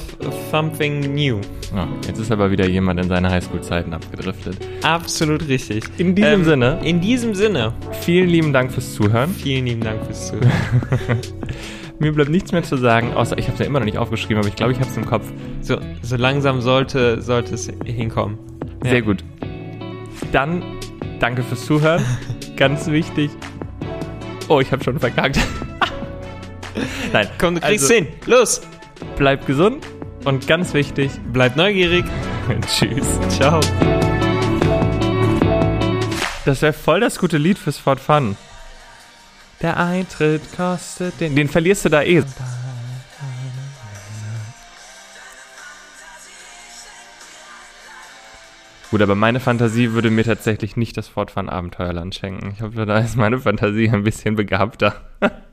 S2: something new.
S1: Ja, jetzt ist aber wieder jemand in seine Highschool-Zeiten abgedriftet.
S2: Absolut richtig.
S1: In diesem
S2: Ähm,
S1: Sinne,
S2: In diesem Sinne.
S1: vielen lieben Dank fürs Zuhören.
S2: Vielen lieben Dank fürs Zuhören. (laughs)
S1: Mir bleibt nichts mehr zu sagen, außer ich habe es ja immer noch nicht aufgeschrieben, aber ich glaube, ich habe es im Kopf.
S2: So, so langsam sollte, sollte es hinkommen. Ja.
S1: Sehr gut. Dann danke fürs Zuhören. (laughs) Ganz wichtig. Oh, ich habe schon verkackt. (laughs) Nein,
S2: Komm, du kriegst
S1: also,
S2: hin. Los.
S1: Bleibt gesund und ganz wichtig,
S2: Bleib neugierig. (laughs)
S1: tschüss.
S2: Ciao.
S1: Das wäre voll das gute Lied fürs Fort Fun. Der Eintritt kostet den. Den verlierst du da eh. Gut, aber meine Fantasie würde mir tatsächlich nicht das Fort Fun Abenteuerland schenken. Ich hoffe, da ist meine Fantasie ein bisschen begabter. (laughs)